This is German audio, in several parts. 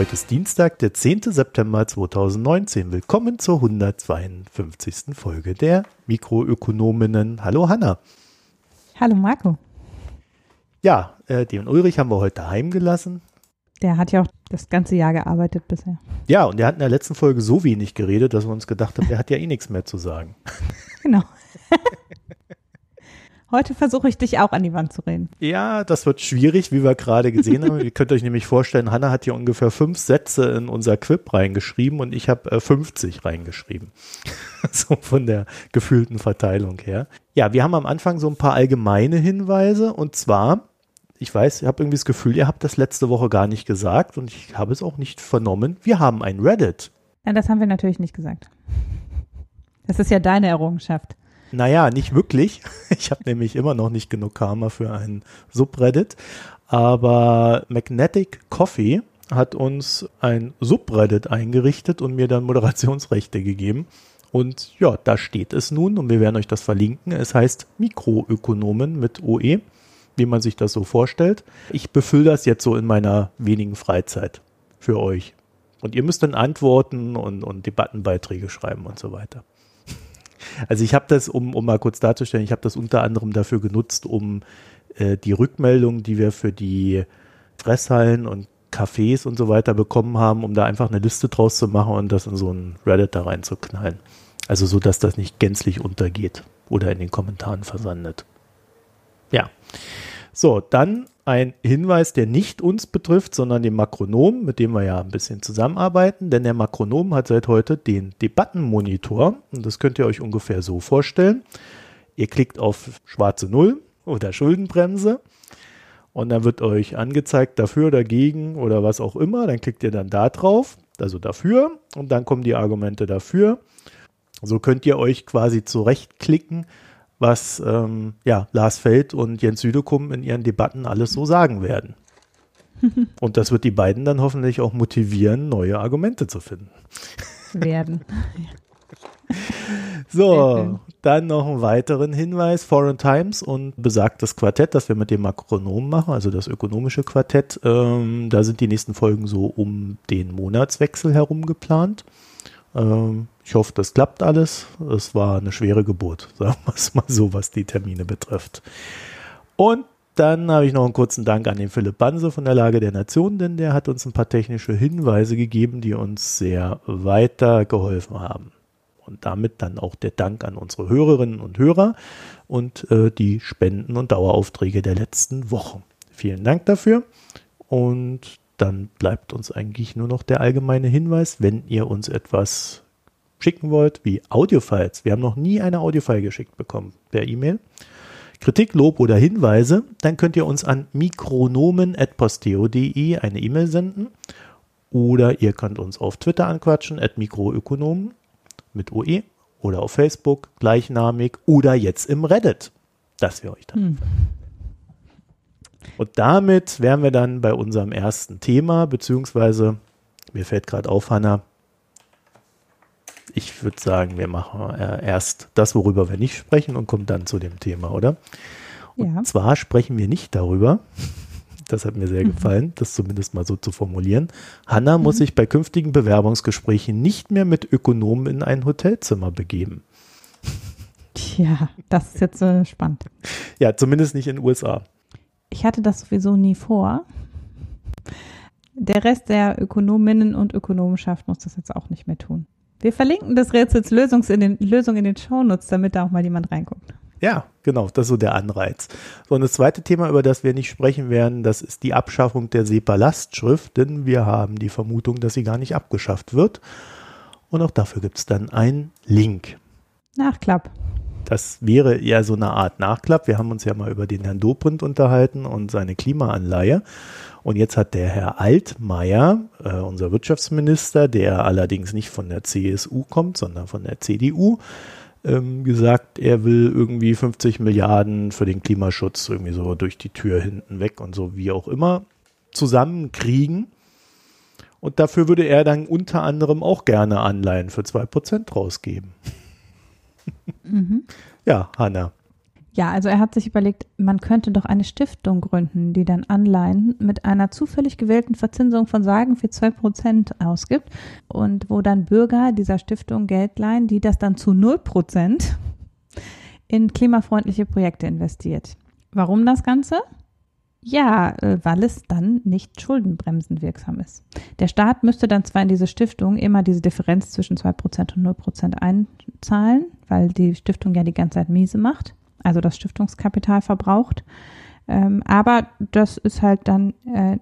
Heute ist Dienstag, der 10. September 2019. Willkommen zur 152. Folge der Mikroökonominnen. Hallo Hanna. Hallo Marco. Ja, äh, den Ulrich haben wir heute heimgelassen. Der hat ja auch das ganze Jahr gearbeitet bisher. Ja, und der hat in der letzten Folge so wenig geredet, dass wir uns gedacht haben, der hat ja eh nichts mehr zu sagen. Genau. Heute versuche ich dich auch an die Wand zu reden. Ja, das wird schwierig, wie wir gerade gesehen haben. Ihr könnt euch nämlich vorstellen, Hanna hat hier ungefähr fünf Sätze in unser Quip reingeschrieben und ich habe äh, 50 reingeschrieben. so von der gefühlten Verteilung her. Ja, wir haben am Anfang so ein paar allgemeine Hinweise und zwar, ich weiß, ich habe irgendwie das Gefühl, ihr habt das letzte Woche gar nicht gesagt und ich habe es auch nicht vernommen. Wir haben ein Reddit. Ja, das haben wir natürlich nicht gesagt. Das ist ja deine Errungenschaft. Naja, nicht wirklich. Ich habe nämlich immer noch nicht genug Karma für ein Subreddit. Aber Magnetic Coffee hat uns ein Subreddit eingerichtet und mir dann Moderationsrechte gegeben. Und ja, da steht es nun und wir werden euch das verlinken. Es heißt Mikroökonomen mit OE, wie man sich das so vorstellt. Ich befülle das jetzt so in meiner wenigen Freizeit für euch. Und ihr müsst dann Antworten und, und Debattenbeiträge schreiben und so weiter. Also ich habe das, um, um mal kurz darzustellen, ich habe das unter anderem dafür genutzt, um äh, die Rückmeldungen, die wir für die Fresshallen und Cafés und so weiter bekommen haben, um da einfach eine Liste draus zu machen und das in so ein Reddit da reinzuknallen. Also so, dass das nicht gänzlich untergeht oder in den Kommentaren versandet. Ja. So, dann ein Hinweis, der nicht uns betrifft, sondern den Makronom, mit dem wir ja ein bisschen zusammenarbeiten, denn der Makronom hat seit heute den Debattenmonitor und das könnt ihr euch ungefähr so vorstellen. Ihr klickt auf schwarze Null oder Schuldenbremse und dann wird euch angezeigt dafür, dagegen oder was auch immer. Dann klickt ihr dann da drauf, also dafür und dann kommen die Argumente dafür. So könnt ihr euch quasi zurechtklicken was ähm, ja, Lars Feld und Jens Südekum in ihren Debatten alles so sagen werden. und das wird die beiden dann hoffentlich auch motivieren, neue Argumente zu finden. Werden. so, dann noch einen weiteren Hinweis. Foreign Times und besagtes Quartett, das wir mit dem Makronom machen, also das ökonomische Quartett. Ähm, da sind die nächsten Folgen so um den Monatswechsel herum geplant. Ähm, ich hoffe, das klappt alles. Es war eine schwere Geburt, sagen wir es mal so, was die Termine betrifft. Und dann habe ich noch einen kurzen Dank an den Philipp Banse von der Lage der Nation, denn der hat uns ein paar technische Hinweise gegeben, die uns sehr weitergeholfen haben. Und damit dann auch der Dank an unsere Hörerinnen und Hörer und äh, die Spenden und Daueraufträge der letzten Wochen. Vielen Dank dafür. Und dann bleibt uns eigentlich nur noch der allgemeine Hinweis, wenn ihr uns etwas schicken wollt, wie Audiofiles. Wir haben noch nie eine Audiofile geschickt bekommen per E-Mail. Kritik, Lob oder Hinweise, dann könnt ihr uns an mikronomen.posteo.de eine E-Mail senden oder ihr könnt uns auf Twitter anquatschen, at mikroökonomen mit OE oder auf Facebook gleichnamig oder jetzt im Reddit. Das wäre euch dann. Hm. Und damit wären wir dann bei unserem ersten Thema, beziehungsweise mir fällt gerade auf, Hanna, ich würde sagen, wir machen äh, erst das, worüber wir nicht sprechen und kommen dann zu dem Thema, oder? Und ja. zwar sprechen wir nicht darüber, das hat mir sehr mhm. gefallen, das zumindest mal so zu formulieren. Hanna mhm. muss sich bei künftigen Bewerbungsgesprächen nicht mehr mit Ökonomen in ein Hotelzimmer begeben. Tja, das ist jetzt äh, spannend. Ja, zumindest nicht in den USA. Ich hatte das sowieso nie vor. Der Rest der Ökonominnen und Ökonomenschaft muss das jetzt auch nicht mehr tun. Wir verlinken das Rätsels Lösungs in den, Lösung in den Shownotes, damit da auch mal jemand reinguckt. Ja, genau, das ist so der Anreiz. So, und das zweite Thema, über das wir nicht sprechen werden, das ist die Abschaffung der SEPA-Lastschrift, denn wir haben die Vermutung, dass sie gar nicht abgeschafft wird. Und auch dafür gibt es dann einen Link. Nachklapp. Das wäre eher so eine Art Nachklapp. Wir haben uns ja mal über den Herrn Dobrindt unterhalten und seine Klimaanleihe. Und jetzt hat der Herr Altmaier, äh, unser Wirtschaftsminister, der allerdings nicht von der CSU kommt, sondern von der CDU, ähm, gesagt, er will irgendwie 50 Milliarden für den Klimaschutz irgendwie so durch die Tür hinten weg und so wie auch immer zusammenkriegen. Und dafür würde er dann unter anderem auch gerne Anleihen für 2% rausgeben. Mhm. Ja, Hanna. Ja, also er hat sich überlegt, man könnte doch eine Stiftung gründen, die dann Anleihen mit einer zufällig gewählten Verzinsung von sagen für zwei Prozent ausgibt und wo dann Bürger dieser Stiftung Geld leihen, die das dann zu null Prozent in klimafreundliche Projekte investiert. Warum das Ganze? Ja, äh, weil es dann nicht schuldenbremsenwirksam ist. Der Staat müsste dann zwar in diese Stiftung immer diese Differenz zwischen 2% und 0% einzahlen, weil die Stiftung ja die ganze Zeit miese macht also das Stiftungskapital verbraucht. Ähm, aber das ist halt dann, äh,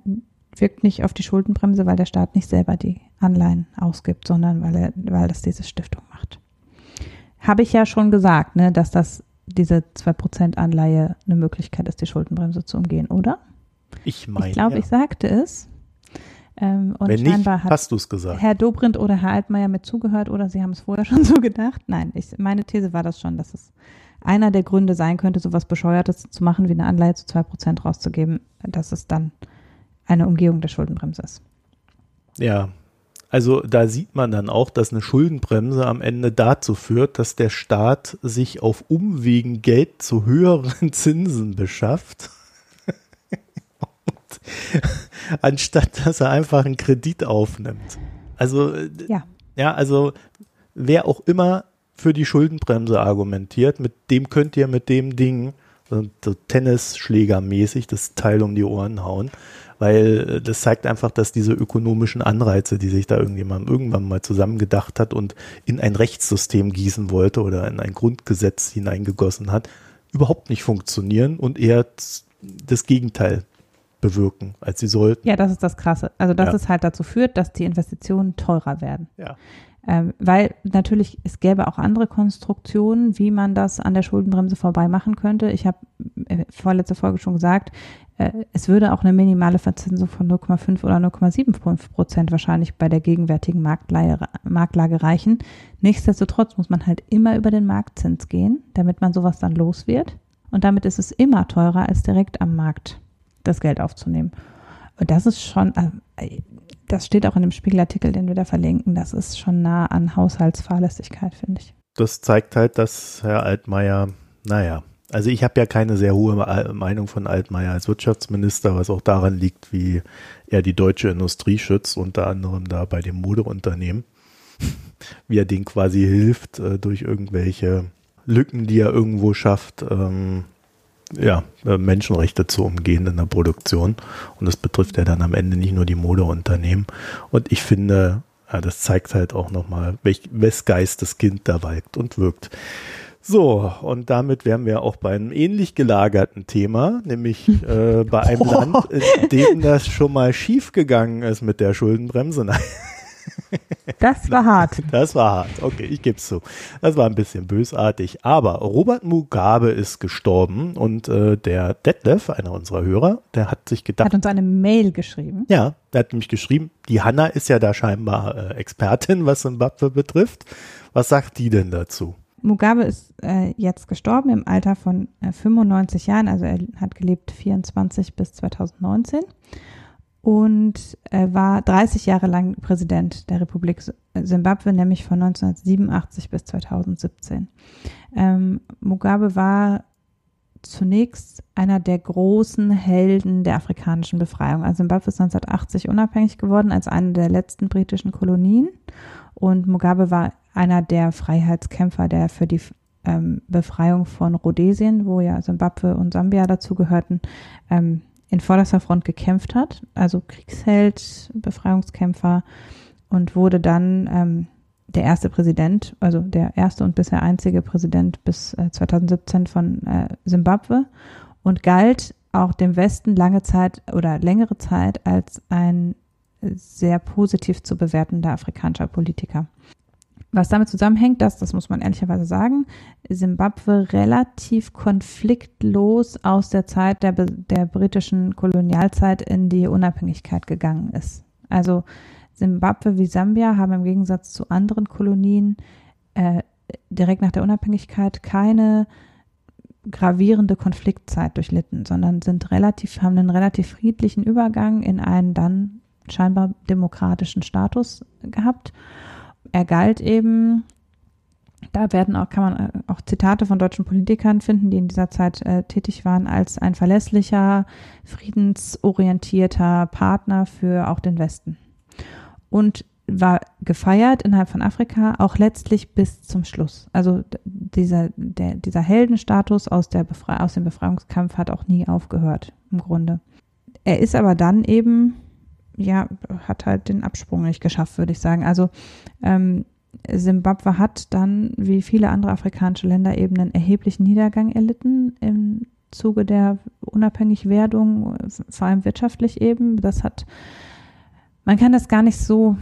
wirkt nicht auf die Schuldenbremse, weil der Staat nicht selber die Anleihen ausgibt, sondern weil, er, weil das diese Stiftung macht. Habe ich ja schon gesagt, ne, dass das diese 2% Anleihe eine Möglichkeit ist, die Schuldenbremse zu umgehen, oder? Ich meine. Ich glaube, ja. ich sagte es. Ähm, und Wenn nicht, hast du es gesagt. Herr Dobrindt oder Herr Altmaier mit zugehört oder Sie haben es vorher schon so gedacht. Nein, ich, meine These war das schon, dass es einer der Gründe sein könnte, sowas Bescheuertes zu machen, wie eine Anleihe zu zwei Prozent rauszugeben, dass es dann eine Umgehung der Schuldenbremse ist. Ja, also da sieht man dann auch, dass eine Schuldenbremse am Ende dazu führt, dass der Staat sich auf Umwegen Geld zu höheren Zinsen beschafft. anstatt dass er einfach einen Kredit aufnimmt. Also ja, ja also wer auch immer für die Schuldenbremse argumentiert. Mit dem könnt ihr mit dem Ding so Tennisschlägermäßig das Teil um die Ohren hauen, weil äh, das zeigt einfach, dass diese ökonomischen Anreize, die sich da irgendjemand irgendwann mal zusammengedacht hat und in ein Rechtssystem gießen wollte oder in ein Grundgesetz hineingegossen hat, überhaupt nicht funktionieren und eher das Gegenteil bewirken, als sie sollten. Ja, das ist das Krasse. Also, dass ja. es halt dazu führt, dass die Investitionen teurer werden. Ja. Ähm, weil natürlich, es gäbe auch andere Konstruktionen, wie man das an der Schuldenbremse vorbei machen könnte. Ich habe äh, vorletzte Folge schon gesagt, äh, es würde auch eine minimale Verzinsung von 0,5 oder 0,75 Prozent wahrscheinlich bei der gegenwärtigen Marktlage, Marktlage reichen. Nichtsdestotrotz muss man halt immer über den Marktzins gehen, damit man sowas dann los wird. Und damit ist es immer teurer, als direkt am Markt das Geld aufzunehmen. Und das ist schon, äh, das steht auch in dem Spiegelartikel, den wir da verlinken, das ist schon nah an Haushaltsfahrlässigkeit, finde ich. Das zeigt halt, dass Herr Altmaier, naja, also ich habe ja keine sehr hohe Meinung von Altmaier als Wirtschaftsminister, was auch daran liegt, wie er die deutsche Industrie schützt, unter anderem da bei dem Modeunternehmen, wie er den quasi hilft äh, durch irgendwelche Lücken, die er irgendwo schafft, ähm, ja, äh, Menschenrechte zu umgehen in der Produktion. Und das betrifft ja dann am Ende nicht nur die Modeunternehmen. Und ich finde, ja, das zeigt halt auch nochmal, welch, wes Geistes Kind da walkt und wirkt. So, und damit wären wir auch bei einem ähnlich gelagerten Thema, nämlich äh, bei einem Land, in dem das schon mal schief gegangen ist mit der Schuldenbremse. Nein. Das war hart. Das war hart. Okay, ich gebe es zu. Das war ein bisschen bösartig. Aber Robert Mugabe ist gestorben und äh, der Detlef, einer unserer Hörer, der hat sich gedacht. Hat uns eine Mail geschrieben. Ja, der hat nämlich geschrieben, die Hanna ist ja da scheinbar äh, Expertin, was Zimbabwe betrifft. Was sagt die denn dazu? Mugabe ist äh, jetzt gestorben im Alter von äh, 95 Jahren, also er hat gelebt 24 bis 2019 und äh, war 30 Jahre lang Präsident der Republik Simbabwe, nämlich von 1987 bis 2017. Ähm, Mugabe war zunächst einer der großen Helden der afrikanischen Befreiung. Also Simbabwe ist 1980 unabhängig geworden als eine der letzten britischen Kolonien und Mugabe war einer der Freiheitskämpfer, der für die ähm, Befreiung von Rhodesien, wo ja Simbabwe und Sambia dazu gehörten, ähm, in vorderster Front gekämpft hat, also Kriegsheld, Befreiungskämpfer und wurde dann ähm, der erste Präsident, also der erste und bisher einzige Präsident bis äh, 2017 von äh, Simbabwe und galt auch dem Westen lange Zeit oder längere Zeit als ein sehr positiv zu bewertender afrikanischer Politiker. Was damit zusammenhängt, dass, das muss man ehrlicherweise sagen, Simbabwe relativ konfliktlos aus der Zeit der, der britischen Kolonialzeit in die Unabhängigkeit gegangen ist. Also Simbabwe wie Sambia haben im Gegensatz zu anderen Kolonien äh, direkt nach der Unabhängigkeit keine gravierende Konfliktzeit durchlitten, sondern sind relativ, haben einen relativ friedlichen Übergang in einen dann scheinbar demokratischen Status gehabt er galt eben Da werden auch, kann man äh, auch Zitate von deutschen Politikern finden, die in dieser Zeit äh, tätig waren, als ein verlässlicher, friedensorientierter Partner für auch den Westen. Und war gefeiert innerhalb von Afrika auch letztlich bis zum Schluss. Also dieser, der, dieser Heldenstatus aus, der aus dem Befreiungskampf hat auch nie aufgehört, im Grunde. Er ist aber dann eben, ja, hat halt den Absprung nicht geschafft, würde ich sagen. Also ähm, Simbabwe hat dann, wie viele andere afrikanische Länder, eben einen erheblichen Niedergang erlitten im Zuge der Unabhängigwerdung, vor allem wirtschaftlich eben. Das hat, man kann das gar nicht so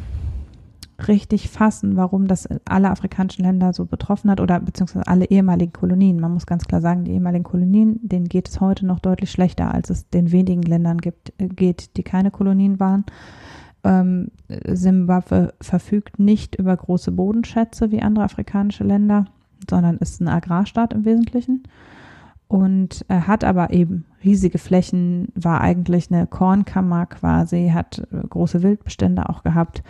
richtig fassen, warum das alle afrikanischen Länder so betroffen hat oder beziehungsweise alle ehemaligen Kolonien. Man muss ganz klar sagen, die ehemaligen Kolonien, denen geht es heute noch deutlich schlechter, als es den wenigen Ländern gibt, äh, geht, die keine Kolonien waren. Ähm, Zimbabwe verfügt nicht über große Bodenschätze wie andere afrikanische Länder, sondern ist ein Agrarstaat im Wesentlichen und äh, hat aber eben riesige Flächen, war eigentlich eine Kornkammer quasi, hat äh, große Wildbestände auch gehabt,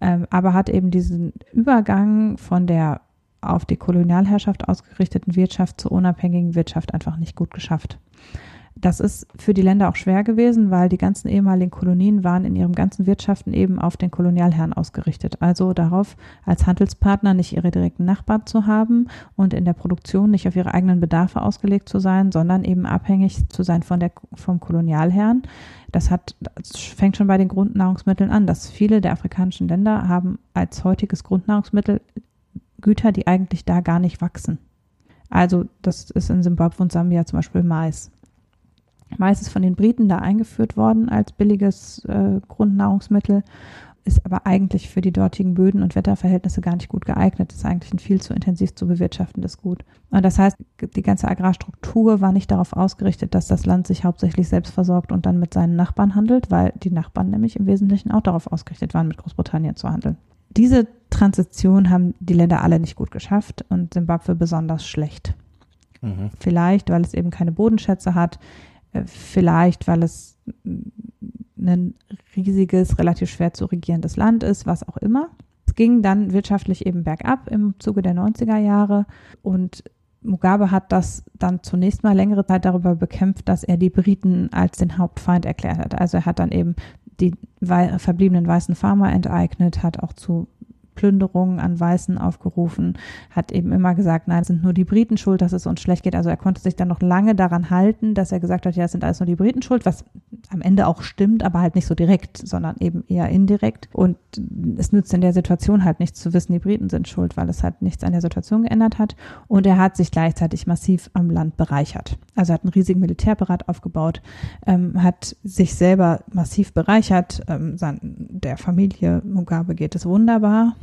ähm, aber hat eben diesen Übergang von der auf die Kolonialherrschaft ausgerichteten Wirtschaft zur unabhängigen Wirtschaft einfach nicht gut geschafft. Das ist für die Länder auch schwer gewesen, weil die ganzen ehemaligen Kolonien waren in ihrem ganzen Wirtschaften eben auf den Kolonialherrn ausgerichtet. Also darauf, als Handelspartner nicht ihre direkten Nachbarn zu haben und in der Produktion nicht auf ihre eigenen Bedarfe ausgelegt zu sein, sondern eben abhängig zu sein von der, vom Kolonialherrn. Das hat, das fängt schon bei den Grundnahrungsmitteln an, dass viele der afrikanischen Länder haben als heutiges Grundnahrungsmittel Güter, die eigentlich da gar nicht wachsen. Also das ist in Simbabwe und Sambia zum Beispiel Mais. Ist von den Briten da eingeführt worden als billiges äh, Grundnahrungsmittel, ist aber eigentlich für die dortigen Böden und Wetterverhältnisse gar nicht gut geeignet. Ist eigentlich ein viel zu intensiv zu bewirtschaftendes Gut. Und das heißt, die ganze Agrarstruktur war nicht darauf ausgerichtet, dass das Land sich hauptsächlich selbst versorgt und dann mit seinen Nachbarn handelt, weil die Nachbarn nämlich im Wesentlichen auch darauf ausgerichtet waren, mit Großbritannien zu handeln. Diese Transition haben die Länder alle nicht gut geschafft und Simbabwe besonders schlecht. Mhm. Vielleicht, weil es eben keine Bodenschätze hat, vielleicht, weil es ein riesiges, relativ schwer zu regierendes Land ist, was auch immer. Es ging dann wirtschaftlich eben bergab im Zuge der 90er Jahre und Mugabe hat das dann zunächst mal längere Zeit darüber bekämpft, dass er die Briten als den Hauptfeind erklärt hat. Also er hat dann eben die verbliebenen weißen Farmer enteignet, hat auch zu Plünderungen an Weißen aufgerufen, hat eben immer gesagt, nein, es sind nur die Briten schuld, dass es uns schlecht geht. Also er konnte sich dann noch lange daran halten, dass er gesagt hat, ja, es sind alles nur die Briten schuld, was am Ende auch stimmt, aber halt nicht so direkt, sondern eben eher indirekt. Und es nützt in der Situation halt nichts zu wissen, die Briten sind schuld, weil es halt nichts an der Situation geändert hat. Und er hat sich gleichzeitig massiv am Land bereichert. Also hat einen riesigen Militärberat aufgebaut, ähm, hat sich selber massiv bereichert. Ähm, sein, der Familie Mugabe geht es wunderbar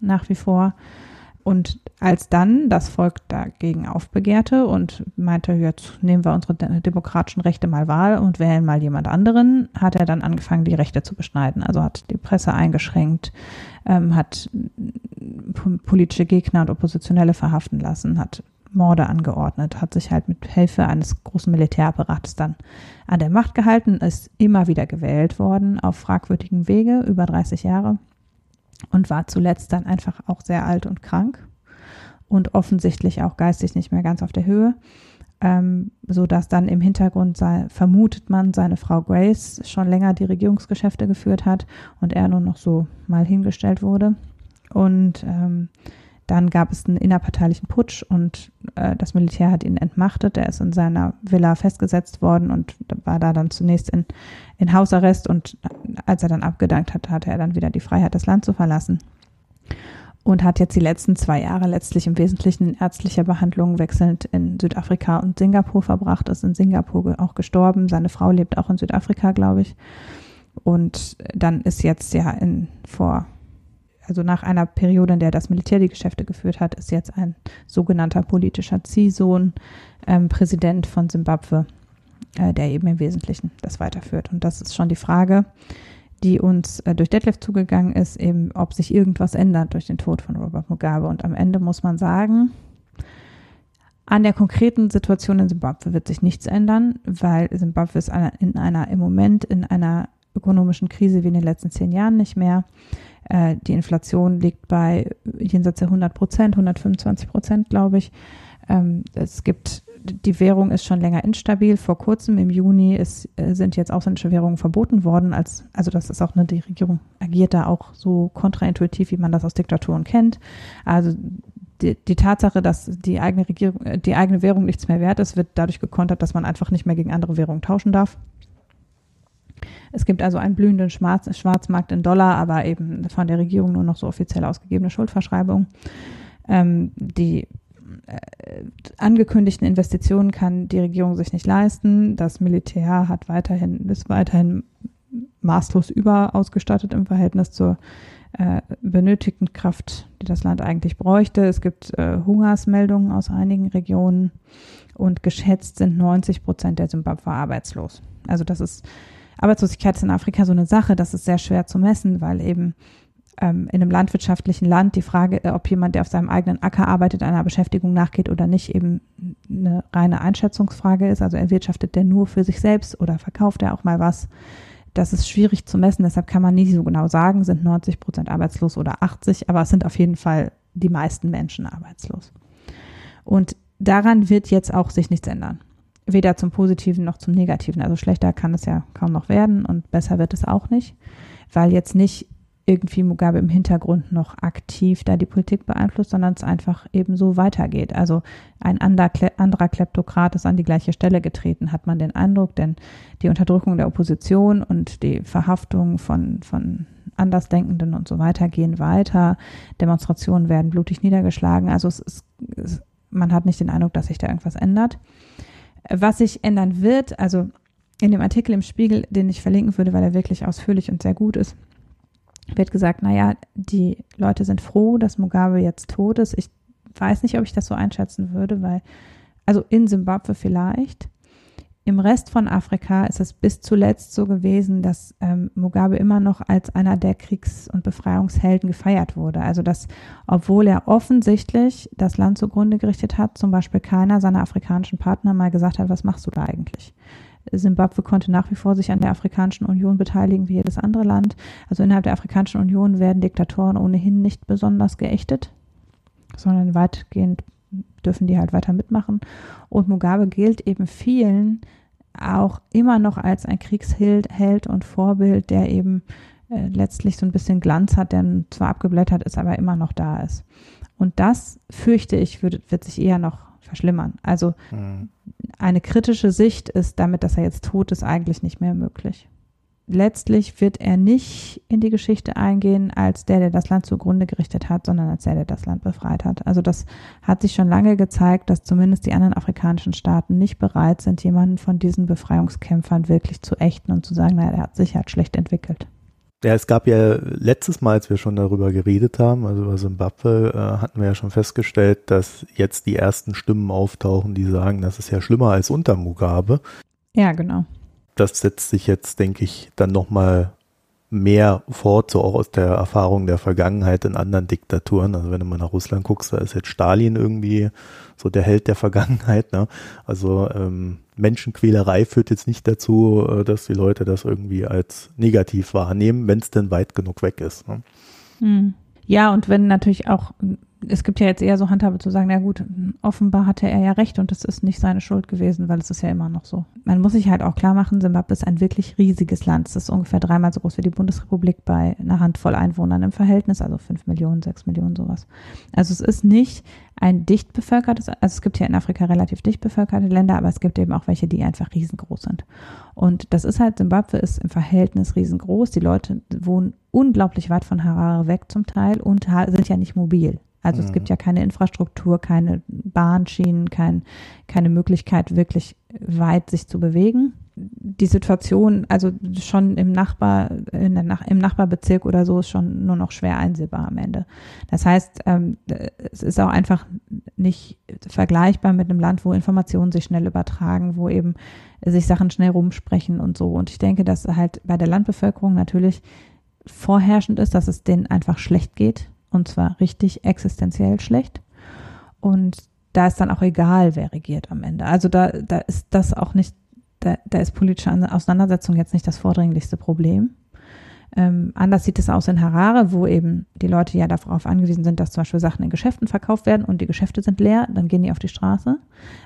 nach wie vor. Und als dann das Volk dagegen aufbegehrte und meinte, jetzt nehmen wir unsere demokratischen Rechte mal wahr und wählen mal jemand anderen, hat er dann angefangen, die Rechte zu beschneiden. Also hat die Presse eingeschränkt, ähm, hat politische Gegner und Oppositionelle verhaften lassen, hat Morde angeordnet, hat sich halt mit Hilfe eines großen Militärapparates dann an der Macht gehalten, ist immer wieder gewählt worden auf fragwürdigen Wege, über 30 Jahre und war zuletzt dann einfach auch sehr alt und krank und offensichtlich auch geistig nicht mehr ganz auf der Höhe, ähm, so dass dann im Hintergrund sei, vermutet man seine Frau Grace schon länger die Regierungsgeschäfte geführt hat und er nur noch so mal hingestellt wurde. Und ähm, dann gab es einen innerparteilichen Putsch und äh, das Militär hat ihn entmachtet. Er ist in seiner Villa festgesetzt worden und war da dann zunächst in, in Hausarrest und als er dann abgedankt hat, hatte er dann wieder die Freiheit, das Land zu verlassen. Und hat jetzt die letzten zwei Jahre letztlich im Wesentlichen in ärztlicher Behandlung wechselnd in Südafrika und Singapur verbracht, ist in Singapur auch gestorben. Seine Frau lebt auch in Südafrika, glaube ich. Und dann ist jetzt ja in, vor also nach einer Periode, in der das Militär die Geschäfte geführt hat, ist jetzt ein sogenannter politischer Ziehsohn ähm, Präsident von Simbabwe, äh, der eben im Wesentlichen das weiterführt. Und das ist schon die Frage, die uns äh, durch Detlef zugegangen ist, eben ob sich irgendwas ändert durch den Tod von Robert Mugabe. Und am Ende muss man sagen, an der konkreten Situation in Simbabwe wird sich nichts ändern, weil Simbabwe ist in einer im Moment in einer ökonomischen Krise wie in den letzten zehn Jahren nicht mehr. Äh, die Inflation liegt bei jenseits der 100 Prozent, 125 Prozent, glaube ich. Ähm, es gibt die Währung ist schon länger instabil. Vor kurzem im Juni ist, äh, sind jetzt ausländische Währungen verboten worden. Als, also das ist auch eine, die Regierung agiert da auch so kontraintuitiv, wie man das aus Diktaturen kennt. Also die, die Tatsache, dass die eigene Regierung, äh, die eigene Währung nichts mehr wert ist, wird dadurch gekontert, dass man einfach nicht mehr gegen andere Währungen tauschen darf. Es gibt also einen blühenden Schwarz, Schwarzmarkt in Dollar, aber eben von der Regierung nur noch so offiziell ausgegebene Schuldverschreibungen. Ähm, die äh, angekündigten Investitionen kann die Regierung sich nicht leisten. Das Militär hat weiterhin, ist weiterhin maßlos überausgestattet im Verhältnis zur äh, benötigten Kraft, die das Land eigentlich bräuchte. Es gibt äh, Hungersmeldungen aus einigen Regionen und geschätzt sind 90 Prozent der Zimbabwe arbeitslos. Also das ist Arbeitslosigkeit ist in Afrika so eine Sache, das ist sehr schwer zu messen, weil eben ähm, in einem landwirtschaftlichen Land die Frage, äh, ob jemand, der auf seinem eigenen Acker arbeitet, einer Beschäftigung nachgeht oder nicht, eben eine reine Einschätzungsfrage ist. Also erwirtschaftet der nur für sich selbst oder verkauft er auch mal was? Das ist schwierig zu messen, deshalb kann man nie so genau sagen, sind 90 Prozent arbeitslos oder 80, aber es sind auf jeden Fall die meisten Menschen arbeitslos. Und daran wird jetzt auch sich nichts ändern. Weder zum Positiven noch zum Negativen. Also schlechter kann es ja kaum noch werden und besser wird es auch nicht, weil jetzt nicht irgendwie Mugabe im Hintergrund noch aktiv da die Politik beeinflusst, sondern es einfach eben so weitergeht. Also ein anderer Kleptokrat ist an die gleiche Stelle getreten, hat man den Eindruck, denn die Unterdrückung der Opposition und die Verhaftung von, von Andersdenkenden und so weiter gehen weiter. Demonstrationen werden blutig niedergeschlagen. Also es ist, es, man hat nicht den Eindruck, dass sich da irgendwas ändert. Was sich ändern wird, also in dem Artikel im Spiegel, den ich verlinken würde, weil er wirklich ausführlich und sehr gut ist, wird gesagt, naja, die Leute sind froh, dass Mugabe jetzt tot ist. Ich weiß nicht, ob ich das so einschätzen würde, weil, also in Simbabwe vielleicht. Im Rest von Afrika ist es bis zuletzt so gewesen, dass ähm, Mugabe immer noch als einer der Kriegs- und Befreiungshelden gefeiert wurde. Also dass, obwohl er offensichtlich das Land zugrunde gerichtet hat, zum Beispiel keiner seiner afrikanischen Partner mal gesagt hat, was machst du da eigentlich? Simbabwe konnte nach wie vor sich an der Afrikanischen Union beteiligen wie jedes andere Land. Also innerhalb der Afrikanischen Union werden Diktatoren ohnehin nicht besonders geächtet, sondern weitgehend dürfen die halt weiter mitmachen. Und Mugabe gilt eben vielen auch immer noch als ein Kriegsheld und Vorbild, der eben äh, letztlich so ein bisschen Glanz hat, der zwar abgeblättert ist, aber immer noch da ist. Und das, fürchte ich, wird, wird sich eher noch verschlimmern. Also mhm. eine kritische Sicht ist damit, dass er jetzt tot ist, eigentlich nicht mehr möglich. Letztlich wird er nicht in die Geschichte eingehen als der, der das Land zugrunde gerichtet hat, sondern als der, der das Land befreit hat. Also das hat sich schon lange gezeigt, dass zumindest die anderen afrikanischen Staaten nicht bereit sind, jemanden von diesen Befreiungskämpfern wirklich zu ächten und zu sagen, naja, der hat sich halt schlecht entwickelt. Ja, es gab ja letztes Mal, als wir schon darüber geredet haben, also über Simbabwe, äh, hatten wir ja schon festgestellt, dass jetzt die ersten Stimmen auftauchen, die sagen, das ist ja schlimmer als unter Mugabe. Ja, genau. Das setzt sich jetzt, denke ich, dann nochmal mehr fort, so auch aus der Erfahrung der Vergangenheit in anderen Diktaturen. Also wenn du mal nach Russland guckst, da ist jetzt Stalin irgendwie so der Held der Vergangenheit. Ne? Also ähm, Menschenquälerei führt jetzt nicht dazu, äh, dass die Leute das irgendwie als negativ wahrnehmen, wenn es denn weit genug weg ist. Ne? Hm. Ja, und wenn natürlich auch es gibt ja jetzt eher so Handhabe zu sagen, na gut, offenbar hatte er ja recht und es ist nicht seine Schuld gewesen, weil es ist ja immer noch so. Man muss sich halt auch klar machen, Zimbabwe ist ein wirklich riesiges Land. Es ist ungefähr dreimal so groß wie die Bundesrepublik bei einer Handvoll Einwohnern im Verhältnis, also fünf Millionen, sechs Millionen sowas. Also es ist nicht ein dicht bevölkertes, also es gibt ja in Afrika relativ dicht bevölkerte Länder, aber es gibt eben auch welche, die einfach riesengroß sind. Und das ist halt, Zimbabwe ist im Verhältnis riesengroß. Die Leute wohnen unglaublich weit von Harare weg zum Teil und sind ja nicht mobil. Also mhm. es gibt ja keine Infrastruktur, keine Bahnschienen, kein, keine Möglichkeit, wirklich weit sich zu bewegen. Die Situation, also schon im Nachbar, Nach im Nachbarbezirk oder so, ist schon nur noch schwer einsehbar am Ende. Das heißt, ähm, es ist auch einfach nicht vergleichbar mit einem Land, wo Informationen sich schnell übertragen, wo eben sich Sachen schnell rumsprechen und so. Und ich denke, dass halt bei der Landbevölkerung natürlich vorherrschend ist, dass es denen einfach schlecht geht und zwar richtig existenziell schlecht. Und da ist dann auch egal, wer regiert am Ende. Also da, da ist das auch nicht, da, da ist politische Auseinandersetzung jetzt nicht das vordringlichste Problem. Ähm, anders sieht es aus in Harare, wo eben die Leute ja darauf angewiesen sind, dass zum Beispiel Sachen in Geschäften verkauft werden und die Geschäfte sind leer, dann gehen die auf die Straße.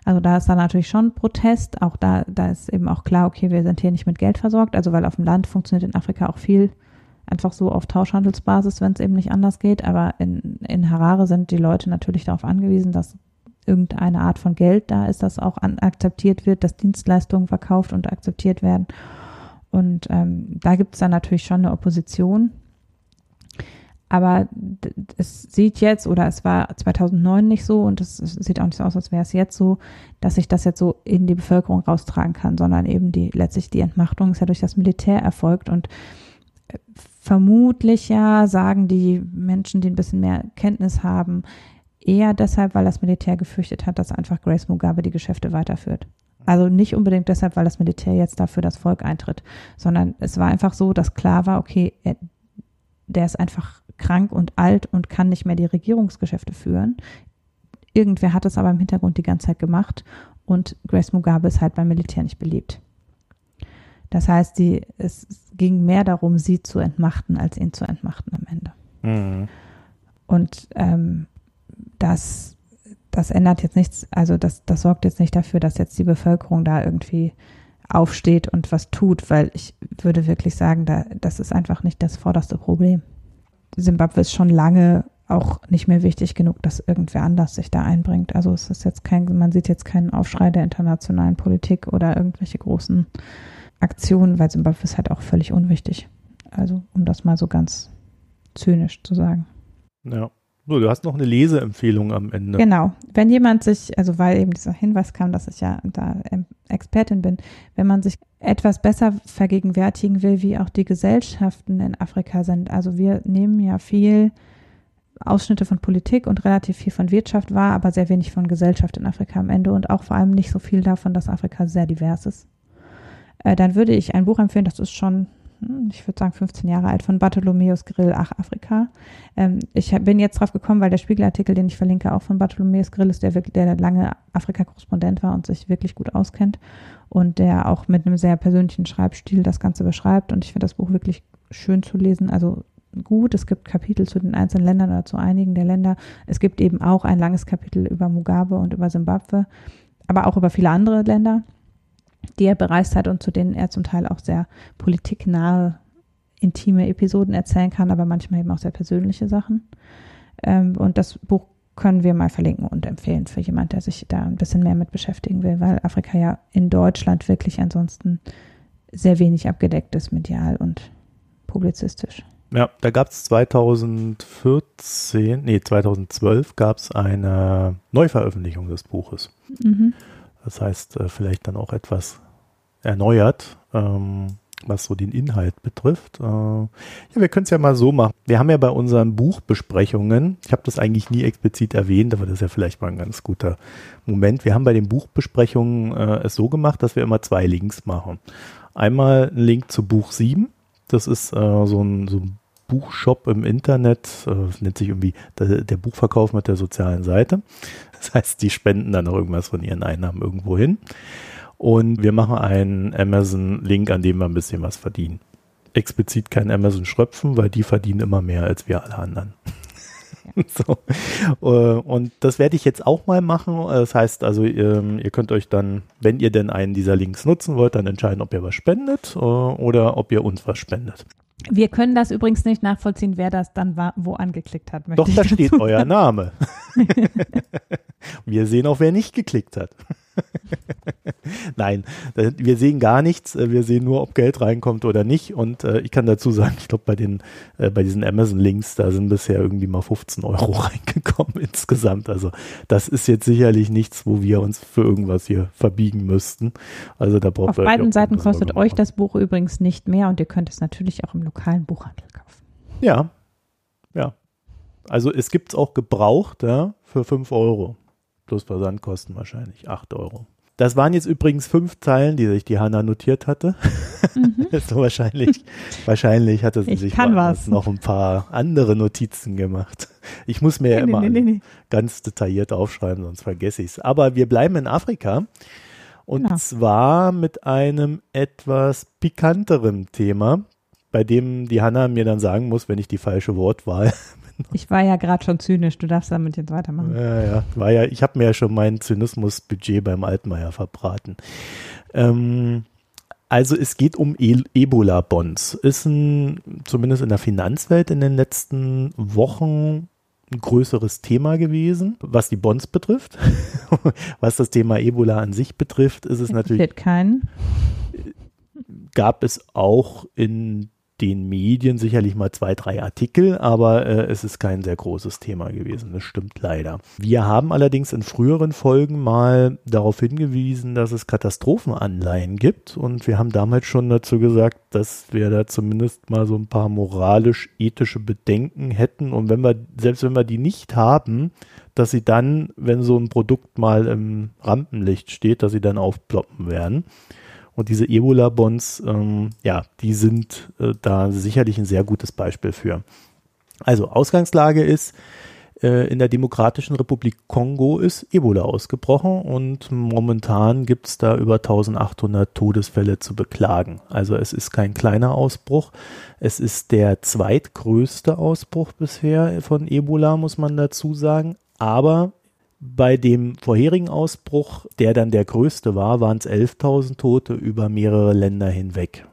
Also da ist dann natürlich schon Protest. Auch da, da ist eben auch klar, okay, wir sind hier nicht mit Geld versorgt. Also weil auf dem Land funktioniert in Afrika auch viel einfach so auf Tauschhandelsbasis, wenn es eben nicht anders geht. Aber in, in Harare sind die Leute natürlich darauf angewiesen, dass irgendeine Art von Geld da ist, das auch an, akzeptiert wird, dass Dienstleistungen verkauft und akzeptiert werden. Und ähm, da gibt es dann natürlich schon eine Opposition. Aber es sieht jetzt, oder es war 2009 nicht so und es sieht auch nicht so aus, als wäre es jetzt so, dass sich das jetzt so in die Bevölkerung raustragen kann, sondern eben die, letztlich die Entmachtung ist ja durch das Militär erfolgt und äh, vermutlich ja sagen die Menschen, die ein bisschen mehr Kenntnis haben, eher deshalb, weil das Militär gefürchtet hat, dass einfach Grace Mugabe die Geschäfte weiterführt. Also nicht unbedingt deshalb, weil das Militär jetzt dafür das Volk eintritt, sondern es war einfach so, dass klar war, okay, er, der ist einfach krank und alt und kann nicht mehr die Regierungsgeschäfte führen. Irgendwer hat es aber im Hintergrund die ganze Zeit gemacht und Grace Mugabe ist halt beim Militär nicht beliebt. Das heißt, die, es ging mehr darum, sie zu entmachten, als ihn zu entmachten am Ende. Mhm. Und ähm, das das ändert jetzt nichts, also das, das sorgt jetzt nicht dafür, dass jetzt die Bevölkerung da irgendwie aufsteht und was tut, weil ich würde wirklich sagen, da, das ist einfach nicht das vorderste Problem. Simbabwe ist schon lange auch nicht mehr wichtig genug, dass irgendwer anders sich da einbringt. Also es ist jetzt kein, man sieht jetzt keinen Aufschrei der internationalen Politik oder irgendwelche großen Aktionen, weil Simbabwe ist halt auch völlig unwichtig. Also um das mal so ganz zynisch zu sagen. Ja. So, du hast noch eine Leseempfehlung am Ende. Genau. Wenn jemand sich, also weil eben dieser Hinweis kam, dass ich ja da Expertin bin, wenn man sich etwas besser vergegenwärtigen will, wie auch die Gesellschaften in Afrika sind. Also wir nehmen ja viel Ausschnitte von Politik und relativ viel von Wirtschaft wahr, aber sehr wenig von Gesellschaft in Afrika am Ende und auch vor allem nicht so viel davon, dass Afrika sehr divers ist. Äh, dann würde ich ein Buch empfehlen, das ist schon hm, ich würde sagen 15 Jahre alt, von Bartholomäus Grill, Ach Afrika. Ähm, ich bin jetzt drauf gekommen, weil der Spiegelartikel, den ich verlinke, auch von Bartholomäus Grill ist, der wirklich, der lange Afrika-Korrespondent war und sich wirklich gut auskennt und der auch mit einem sehr persönlichen Schreibstil das Ganze beschreibt. Und ich finde das Buch wirklich schön zu lesen. Also gut. Es gibt Kapitel zu den einzelnen Ländern oder zu einigen der Länder. Es gibt eben auch ein langes Kapitel über Mugabe und über Simbabwe, aber auch über viele andere Länder die er bereist hat und zu denen er zum Teil auch sehr politiknahe, intime Episoden erzählen kann, aber manchmal eben auch sehr persönliche Sachen. Ähm, und das Buch können wir mal verlinken und empfehlen für jemand, der sich da ein bisschen mehr mit beschäftigen will, weil Afrika ja in Deutschland wirklich ansonsten sehr wenig abgedeckt ist, medial und publizistisch. Ja, da gab es 2014, nee, 2012 gab es eine Neuveröffentlichung des Buches. Mhm. Das heißt, äh, vielleicht dann auch etwas erneuert, ähm, was so den Inhalt betrifft. Äh, ja, wir können es ja mal so machen. Wir haben ja bei unseren Buchbesprechungen, ich habe das eigentlich nie explizit erwähnt, aber das ist ja vielleicht mal ein ganz guter Moment. Wir haben bei den Buchbesprechungen äh, es so gemacht, dass wir immer zwei Links machen. Einmal ein Link zu Buch 7. Das ist so ein, so ein Buchshop im Internet, äh, nennt sich irgendwie der, Buchverkauf mit der sozialen Seite. Das heißt, die spenden dann auch irgendwas von ihren Einnahmen irgendwo hin. Und wir machen einen Amazon-Link, an dem wir ein bisschen was verdienen. Explizit kein Amazon schröpfen, weil die verdienen immer mehr als wir alle anderen. so. Äh, und das werde ich jetzt auch mal machen. Das heißt also, ähm, ihr könnt euch dann, wenn ihr denn einen dieser Links nutzen wollt, dann entscheiden, ob ihr was spendet äh, oder ob ihr uns was spendet. Wir können das übrigens nicht nachvollziehen, wer das dann war, wo angeklickt hat. Doch, da steht euer Name. Wir sehen auch, wer nicht geklickt hat. Nein, wir sehen gar nichts. Wir sehen nur, ob Geld reinkommt oder nicht. Und äh, ich kann dazu sagen, ich glaube, bei den, äh, bei diesen Amazon-Links, da sind bisher irgendwie mal 15 Euro reingekommen insgesamt. Also das ist jetzt sicherlich nichts, wo wir uns für irgendwas hier verbiegen müssten. Also da braucht Auf beiden Seiten kostet euch das Buch übrigens nicht mehr und ihr könnt es natürlich auch im lokalen Buchhandel kaufen. Ja, ja. Also es gibt es auch gebraucht, ja, für 5 Euro. Plus Versandkosten wahrscheinlich 8 Euro. Das waren jetzt übrigens fünf Zeilen, die sich die Hanna notiert hatte. Mhm. so wahrscheinlich, wahrscheinlich hatte sie ich sich noch ein paar andere Notizen gemacht. Ich muss mir nee, ja immer nee, nee, ganz detailliert aufschreiben, sonst vergesse ich es. Aber wir bleiben in Afrika. Und ja. zwar mit einem etwas pikanteren Thema. bei dem die Hanna mir dann sagen muss, wenn ich die falsche Wortwahl. Ich war ja gerade schon zynisch, du darfst damit jetzt weitermachen. Ja, ja, war ja, ich habe mir ja schon mein Zynismusbudget beim Altmaier verbraten. Ähm, also es geht um e Ebola-Bonds. Ist ein, zumindest in der Finanzwelt in den letzten Wochen ein größeres Thema gewesen, was die Bonds betrifft. was das Thema Ebola an sich betrifft, ist es natürlich. keinen. Gab es auch in den Medien sicherlich mal zwei, drei Artikel, aber äh, es ist kein sehr großes Thema gewesen. Das stimmt leider. Wir haben allerdings in früheren Folgen mal darauf hingewiesen, dass es Katastrophenanleihen gibt und wir haben damals schon dazu gesagt, dass wir da zumindest mal so ein paar moralisch-ethische Bedenken hätten und wenn wir, selbst wenn wir die nicht haben, dass sie dann, wenn so ein Produkt mal im Rampenlicht steht, dass sie dann aufploppen werden. Und diese Ebola-Bonds, ähm, ja, die sind äh, da sicherlich ein sehr gutes Beispiel für. Also Ausgangslage ist, äh, in der Demokratischen Republik Kongo ist Ebola ausgebrochen und momentan gibt es da über 1800 Todesfälle zu beklagen. Also es ist kein kleiner Ausbruch. Es ist der zweitgrößte Ausbruch bisher von Ebola, muss man dazu sagen. Aber bei dem vorherigen Ausbruch, der dann der größte war, waren es 11.000 Tote über mehrere Länder hinweg.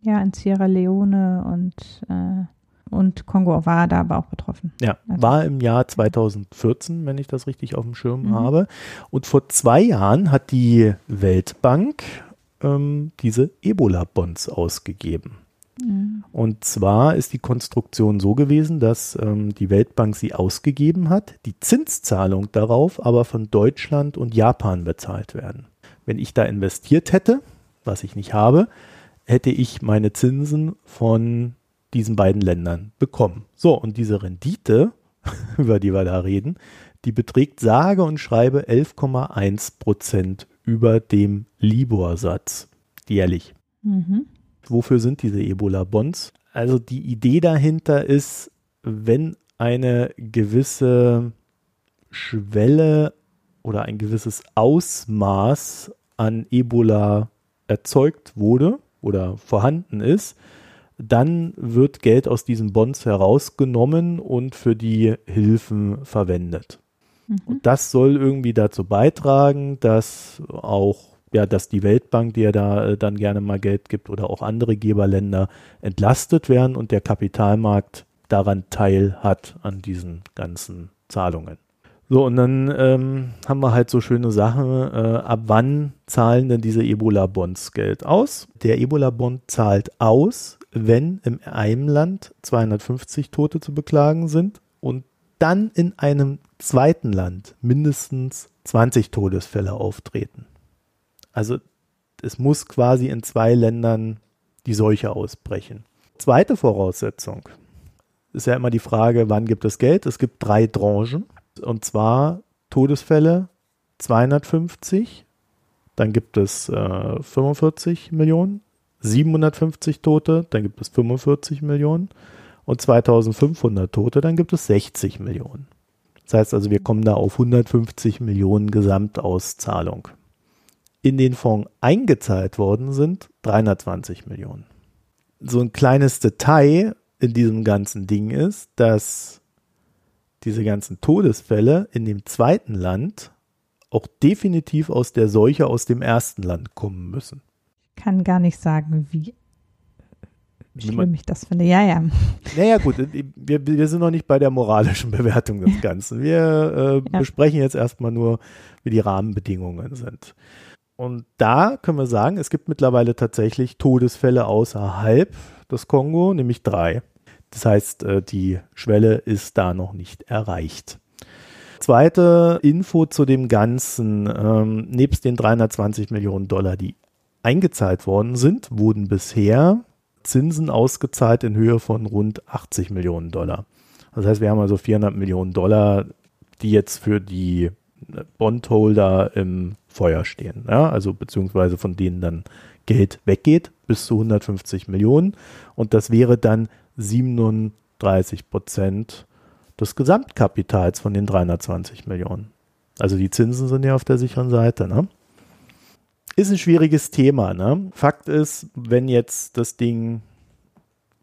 Ja, in Sierra Leone und, äh, und Kongo war da aber auch betroffen. Ja, also. war im Jahr 2014, wenn ich das richtig auf dem Schirm mhm. habe. Und vor zwei Jahren hat die Weltbank ähm, diese Ebola-Bonds ausgegeben. Mhm. Und zwar ist die Konstruktion so gewesen, dass ähm, die Weltbank sie ausgegeben hat, die Zinszahlung darauf aber von Deutschland und Japan bezahlt werden. Wenn ich da investiert hätte, was ich nicht habe, hätte ich meine Zinsen von diesen beiden Ländern bekommen. So, und diese Rendite, über die wir da reden, die beträgt sage und schreibe 11,1 Prozent über dem Libor-Satz jährlich. Mhm. Wofür sind diese Ebola-Bonds? Also die Idee dahinter ist, wenn eine gewisse Schwelle oder ein gewisses Ausmaß an Ebola erzeugt wurde oder vorhanden ist, dann wird Geld aus diesen Bonds herausgenommen und für die Hilfen verwendet. Mhm. Und das soll irgendwie dazu beitragen, dass auch ja, dass die Weltbank, die ja da äh, dann gerne mal Geld gibt oder auch andere Geberländer entlastet werden und der Kapitalmarkt daran teil hat an diesen ganzen Zahlungen. So, und dann ähm, haben wir halt so schöne Sachen. Äh, ab wann zahlen denn diese Ebola-Bonds Geld aus? Der Ebola-Bond zahlt aus, wenn in einem Land 250 Tote zu beklagen sind und dann in einem zweiten Land mindestens 20 Todesfälle auftreten. Also es muss quasi in zwei Ländern die Seuche ausbrechen. Zweite Voraussetzung ist ja immer die Frage, wann gibt es Geld? Es gibt drei Tranchen und zwar Todesfälle 250, dann gibt es äh, 45 Millionen, 750 Tote, dann gibt es 45 Millionen und 2500 Tote, dann gibt es 60 Millionen. Das heißt also, wir kommen da auf 150 Millionen Gesamtauszahlung in den Fonds eingezahlt worden sind 320 Millionen. So ein kleines Detail in diesem ganzen Ding ist, dass diese ganzen Todesfälle in dem zweiten Land auch definitiv aus der Seuche aus dem ersten Land kommen müssen. Ich kann gar nicht sagen, wie schlimm ich das finde. Ja, ja. Naja, gut, wir, wir sind noch nicht bei der moralischen Bewertung des Ganzen. Wir äh, ja. besprechen jetzt erstmal nur, wie die Rahmenbedingungen sind. Und da können wir sagen, es gibt mittlerweile tatsächlich Todesfälle außerhalb des Kongo, nämlich drei. Das heißt, äh, die Schwelle ist da noch nicht erreicht. Zweite Info zu dem Ganzen. Ähm, nebst den 320 Millionen Dollar, die eingezahlt worden sind, wurden bisher Zinsen ausgezahlt in Höhe von rund 80 Millionen Dollar. Das heißt, wir haben also 400 Millionen Dollar, die jetzt für die Bondholder im Feuer stehen. Ja, also beziehungsweise von denen dann Geld weggeht bis zu 150 Millionen. Und das wäre dann 37 Prozent des Gesamtkapitals von den 320 Millionen. Also die Zinsen sind ja auf der sicheren Seite. Ne? Ist ein schwieriges Thema. Ne? Fakt ist, wenn jetzt das Ding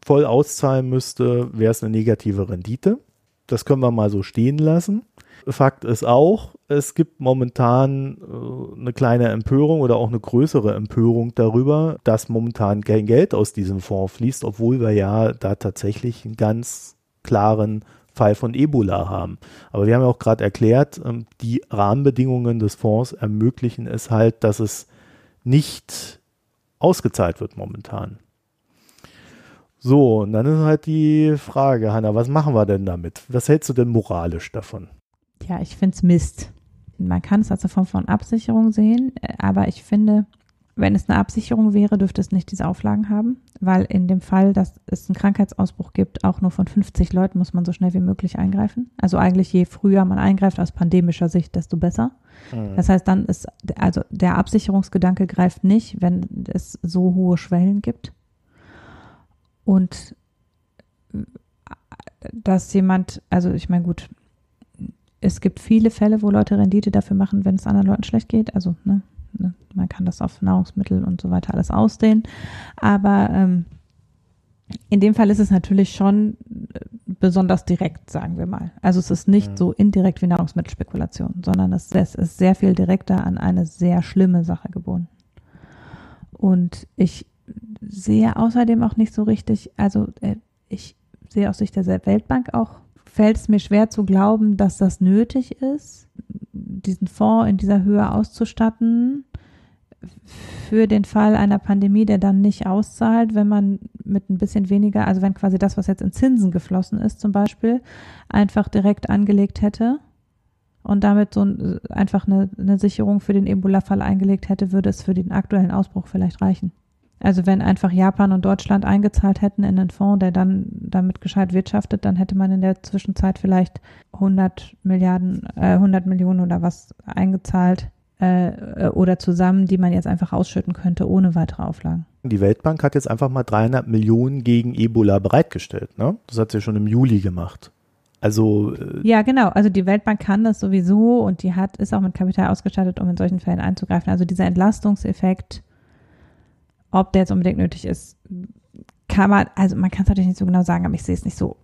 voll auszahlen müsste, wäre es eine negative Rendite. Das können wir mal so stehen lassen. Fakt ist auch, es gibt momentan äh, eine kleine Empörung oder auch eine größere Empörung darüber, dass momentan kein Geld aus diesem Fonds fließt, obwohl wir ja da tatsächlich einen ganz klaren Fall von Ebola haben. Aber wir haben ja auch gerade erklärt, ähm, die Rahmenbedingungen des Fonds ermöglichen es halt, dass es nicht ausgezahlt wird momentan. So, und dann ist halt die Frage, Hanna, was machen wir denn damit? Was hältst du denn moralisch davon? Ja, ich finde es Mist. Man kann es als eine Form von Absicherung sehen, äh, aber ich finde, wenn es eine Absicherung wäre, dürfte es nicht diese Auflagen haben, weil in dem Fall, dass es einen Krankheitsausbruch gibt, auch nur von 50 Leuten muss man so schnell wie möglich eingreifen. Also eigentlich je früher man eingreift aus pandemischer Sicht, desto besser. Mhm. Das heißt, dann ist, also der Absicherungsgedanke greift nicht, wenn es so hohe Schwellen gibt. Und äh, dass jemand, also ich meine, gut, es gibt viele Fälle, wo Leute Rendite dafür machen, wenn es anderen Leuten schlecht geht. Also ne, ne, man kann das auf Nahrungsmittel und so weiter alles ausdehnen. Aber ähm, in dem Fall ist es natürlich schon äh, besonders direkt, sagen wir mal. Also es ist nicht ja. so indirekt wie Nahrungsmittelspekulation, sondern es, es ist sehr viel direkter an eine sehr schlimme Sache gebunden. Und ich sehe außerdem auch nicht so richtig, also äh, ich sehe aus Sicht der Weltbank auch, fällt es mir schwer zu glauben, dass das nötig ist, diesen Fonds in dieser Höhe auszustatten für den Fall einer Pandemie, der dann nicht auszahlt, wenn man mit ein bisschen weniger, also wenn quasi das, was jetzt in Zinsen geflossen ist, zum Beispiel, einfach direkt angelegt hätte und damit so einfach eine, eine Sicherung für den Ebola-Fall eingelegt hätte, würde es für den aktuellen Ausbruch vielleicht reichen. Also wenn einfach Japan und Deutschland eingezahlt hätten in einen Fonds, der dann damit gescheit wirtschaftet, dann hätte man in der Zwischenzeit vielleicht 100 Milliarden, äh, 100 Millionen oder was eingezahlt äh, oder zusammen, die man jetzt einfach ausschütten könnte ohne weitere Auflagen. Die Weltbank hat jetzt einfach mal 300 Millionen gegen Ebola bereitgestellt. Ne? Das hat sie schon im Juli gemacht. Also äh ja, genau. Also die Weltbank kann das sowieso und die hat ist auch mit Kapital ausgestattet, um in solchen Fällen einzugreifen. Also dieser Entlastungseffekt ob der jetzt unbedingt nötig ist, kann man, also man kann es natürlich nicht so genau sagen, aber ich sehe es nicht so,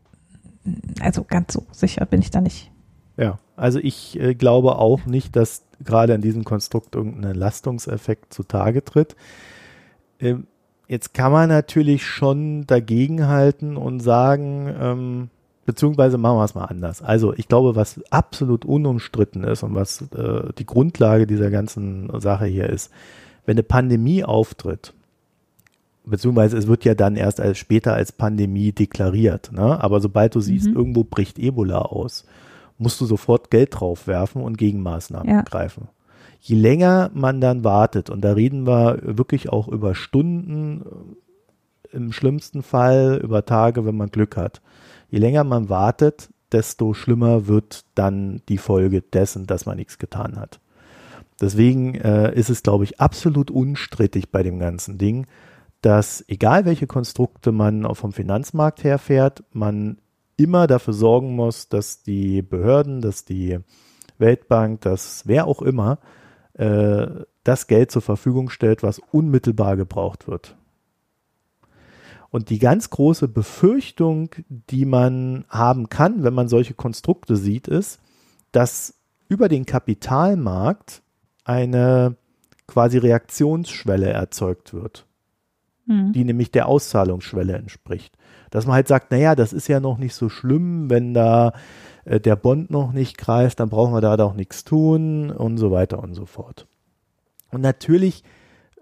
also ganz so sicher bin ich da nicht. Ja, also ich äh, glaube auch nicht, dass gerade in diesem Konstrukt irgendein Lastungseffekt zutage tritt. Ähm, jetzt kann man natürlich schon dagegenhalten und sagen, ähm, beziehungsweise machen wir es mal anders. Also ich glaube, was absolut unumstritten ist und was äh, die Grundlage dieser ganzen Sache hier ist, wenn eine Pandemie auftritt, beziehungsweise es wird ja dann erst als später als Pandemie deklariert. Ne? Aber sobald du siehst, mhm. irgendwo bricht Ebola aus, musst du sofort Geld drauf werfen und Gegenmaßnahmen ja. greifen. Je länger man dann wartet, und da reden wir wirklich auch über Stunden, im schlimmsten Fall über Tage, wenn man Glück hat. Je länger man wartet, desto schlimmer wird dann die Folge dessen, dass man nichts getan hat. Deswegen äh, ist es, glaube ich, absolut unstrittig bei dem ganzen Ding, dass egal welche Konstrukte man vom Finanzmarkt herfährt, man immer dafür sorgen muss, dass die Behörden, dass die Weltbank, dass wer auch immer äh, das Geld zur Verfügung stellt, was unmittelbar gebraucht wird. Und die ganz große Befürchtung, die man haben kann, wenn man solche Konstrukte sieht, ist, dass über den Kapitalmarkt eine quasi Reaktionsschwelle erzeugt wird mhm. die nämlich der Auszahlungsschwelle entspricht. Dass man halt sagt, naja, das ist ja noch nicht so schlimm, wenn da äh, der Bond noch nicht greift, dann brauchen wir da doch nichts tun und so weiter und so fort. Und natürlich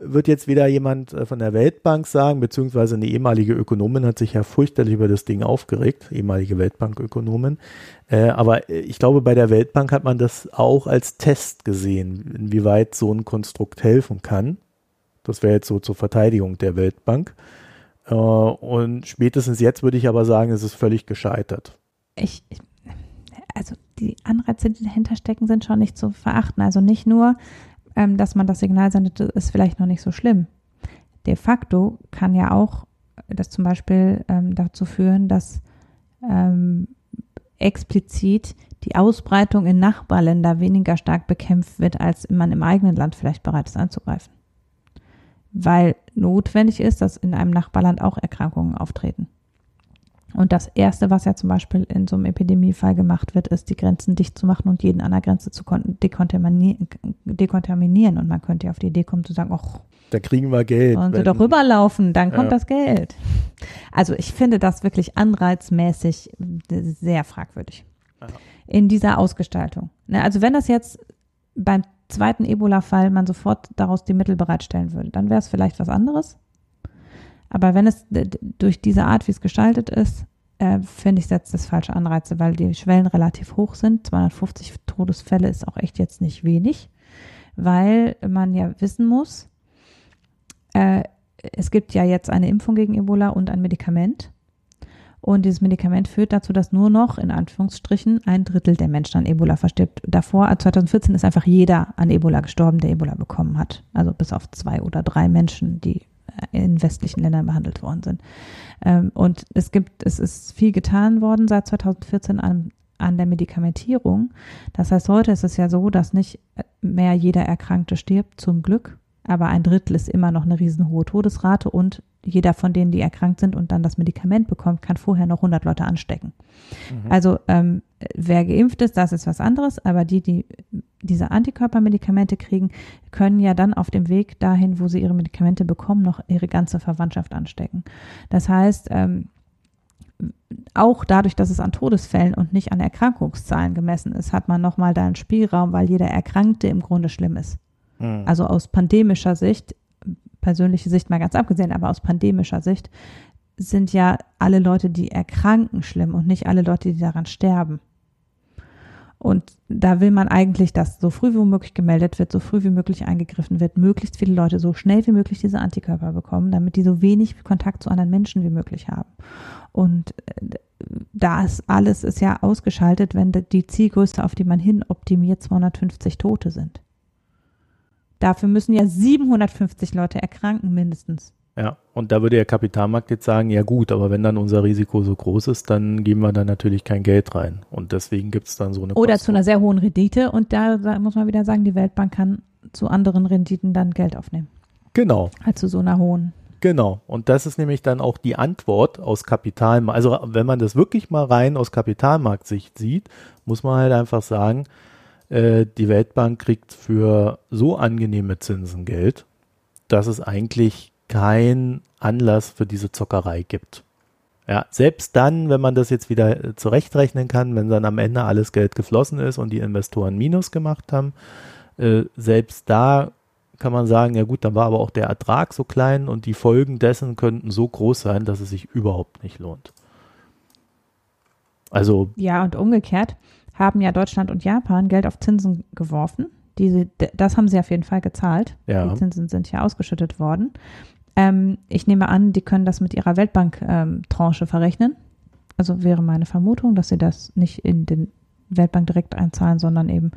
wird jetzt wieder jemand äh, von der Weltbank sagen, beziehungsweise eine ehemalige Ökonomin hat sich ja fürchterlich über das Ding aufgeregt, ehemalige Weltbankökonomin. Äh, aber ich glaube, bei der Weltbank hat man das auch als Test gesehen, inwieweit so ein Konstrukt helfen kann. Das wäre jetzt so zur Verteidigung der Weltbank. Äh, und spätestens jetzt würde ich aber sagen, es ist völlig gescheitert. Ich, also die Anreize, die dahinter stecken, sind schon nicht zu verachten. Also nicht nur, ähm, dass man das Signal sendet, ist vielleicht noch nicht so schlimm. De facto kann ja auch das zum Beispiel ähm, dazu führen, dass ähm, explizit die Ausbreitung in Nachbarländer weniger stark bekämpft wird, als man im eigenen Land vielleicht bereit ist anzugreifen weil notwendig ist, dass in einem Nachbarland auch Erkrankungen auftreten. Und das Erste, was ja zum Beispiel in so einem Epidemiefall gemacht wird, ist, die Grenzen dicht zu machen und jeden an der Grenze zu dekontaminieren. dekontaminieren. Und man könnte ja auf die Idee kommen zu sagen, ach, da kriegen wir Geld. Wollen sie doch rüberlaufen, dann kommt ja. das Geld. Also ich finde das wirklich anreizmäßig sehr fragwürdig. Ja. In dieser Ausgestaltung. Ne, also wenn das jetzt beim zweiten Ebola-Fall man sofort daraus die Mittel bereitstellen würde, dann wäre es vielleicht was anderes. Aber wenn es durch diese Art, wie es gestaltet ist, äh, finde ich, setzt das falsche Anreize, weil die Schwellen relativ hoch sind. 250 Todesfälle ist auch echt jetzt nicht wenig, weil man ja wissen muss, äh, es gibt ja jetzt eine Impfung gegen Ebola und ein Medikament. Und dieses Medikament führt dazu, dass nur noch in Anführungsstrichen ein Drittel der Menschen an Ebola verstirbt. Davor, 2014, ist einfach jeder an Ebola gestorben, der Ebola bekommen hat. Also bis auf zwei oder drei Menschen, die äh, in westlichen Ländern behandelt worden sind. Ähm, und es gibt, es ist viel getan worden seit 2014 an, an der Medikamentierung. Das heißt, heute ist es ja so, dass nicht mehr jeder Erkrankte stirbt, zum Glück, aber ein Drittel ist immer noch eine riesenhohe Todesrate und jeder von denen, die erkrankt sind und dann das Medikament bekommt, kann vorher noch 100 Leute anstecken. Mhm. Also ähm, wer geimpft ist, das ist was anderes, aber die, die diese Antikörpermedikamente kriegen, können ja dann auf dem Weg dahin, wo sie ihre Medikamente bekommen, noch ihre ganze Verwandtschaft anstecken. Das heißt, ähm, auch dadurch, dass es an Todesfällen und nicht an Erkrankungszahlen gemessen ist, hat man nochmal da einen Spielraum, weil jeder Erkrankte im Grunde schlimm ist. Mhm. Also aus pandemischer Sicht, persönliche Sicht mal ganz abgesehen, aber aus pandemischer Sicht sind ja alle Leute, die erkranken, schlimm und nicht alle Leute, die daran sterben. Und da will man eigentlich, dass so früh wie möglich gemeldet wird, so früh wie möglich eingegriffen wird, möglichst viele Leute so schnell wie möglich diese Antikörper bekommen, damit die so wenig Kontakt zu anderen Menschen wie möglich haben. Und äh, das alles ist ja ausgeschaltet, wenn die Zielgröße, auf die man hin optimiert, 250 Tote sind. Dafür müssen ja 750 Leute erkranken mindestens. Ja, und da würde der Kapitalmarkt jetzt sagen, ja gut, aber wenn dann unser Risiko so groß ist, dann geben wir da natürlich kein Geld rein. Und deswegen gibt es dann so eine. Oder Kosten. zu einer sehr hohen Rendite. Und da muss man wieder sagen, die Weltbank kann zu anderen Renditen dann Geld aufnehmen. Genau. Als zu so einer hohen. Genau. Und das ist nämlich dann auch die Antwort aus Kapitalmarkt. Also wenn man das wirklich mal rein aus Kapitalmarktsicht sieht, muss man halt einfach sagen, äh, die Weltbank kriegt für so angenehme Zinsen Geld, dass es eigentlich keinen Anlass für diese Zockerei gibt. Ja, selbst dann, wenn man das jetzt wieder äh, zurechtrechnen kann, wenn dann am Ende alles Geld geflossen ist und die Investoren Minus gemacht haben, äh, selbst da kann man sagen, ja gut, dann war aber auch der Ertrag so klein und die Folgen dessen könnten so groß sein, dass es sich überhaupt nicht lohnt. Also. Ja, und umgekehrt, haben ja Deutschland und Japan Geld auf Zinsen geworfen. Diese, das haben sie auf jeden Fall gezahlt. Ja. Die Zinsen sind ja ausgeschüttet worden. Ähm, ich nehme an, die können das mit ihrer Weltbank-Tranche ähm, verrechnen. Also wäre meine Vermutung, dass sie das nicht in den Weltbank direkt einzahlen, sondern eben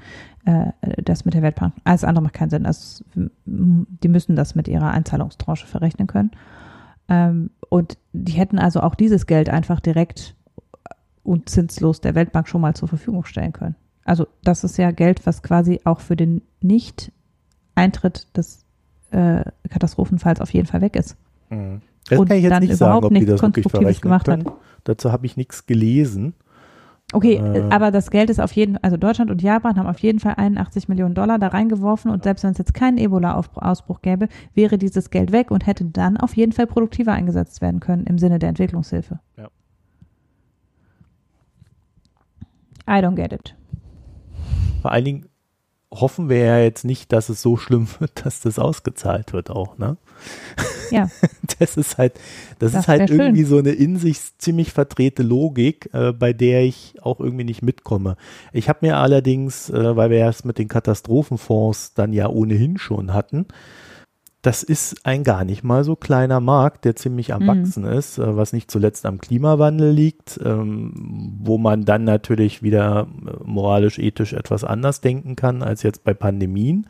äh, das mit der Weltbank. Alles andere macht keinen Sinn. Also, die müssen das mit ihrer Einzahlungstranche verrechnen können. Ähm, und die hätten also auch dieses Geld einfach direkt und zinslos der Weltbank schon mal zur Verfügung stellen können. Also das ist ja Geld, was quasi auch für den Nicht-Eintritt des äh, Katastrophenfalls auf jeden Fall weg ist. Mhm. Das und kann ich jetzt nicht sagen, ob die das verrechnen gemacht können. Hat. Dazu habe ich nichts gelesen. Okay, äh, aber das Geld ist auf jeden Fall, also Deutschland und Japan haben auf jeden Fall 81 Millionen Dollar da reingeworfen und selbst wenn es jetzt keinen Ebola-Ausbruch gäbe, wäre dieses Geld weg und hätte dann auf jeden Fall produktiver eingesetzt werden können im Sinne der Entwicklungshilfe. Ja. I don't get it. Vor allen Dingen hoffen wir ja jetzt nicht, dass es so schlimm wird, dass das ausgezahlt wird auch, ne? Ja. Das ist halt, das, das ist halt irgendwie schön. so eine in sich ziemlich verdrehte Logik, äh, bei der ich auch irgendwie nicht mitkomme. Ich habe mir allerdings, äh, weil wir es mit den Katastrophenfonds dann ja ohnehin schon hatten, das ist ein gar nicht mal so kleiner Markt, der ziemlich am mhm. Wachsen ist, äh, was nicht zuletzt am Klimawandel liegt, ähm, wo man dann natürlich wieder äh, moralisch, ethisch etwas anders denken kann als jetzt bei Pandemien.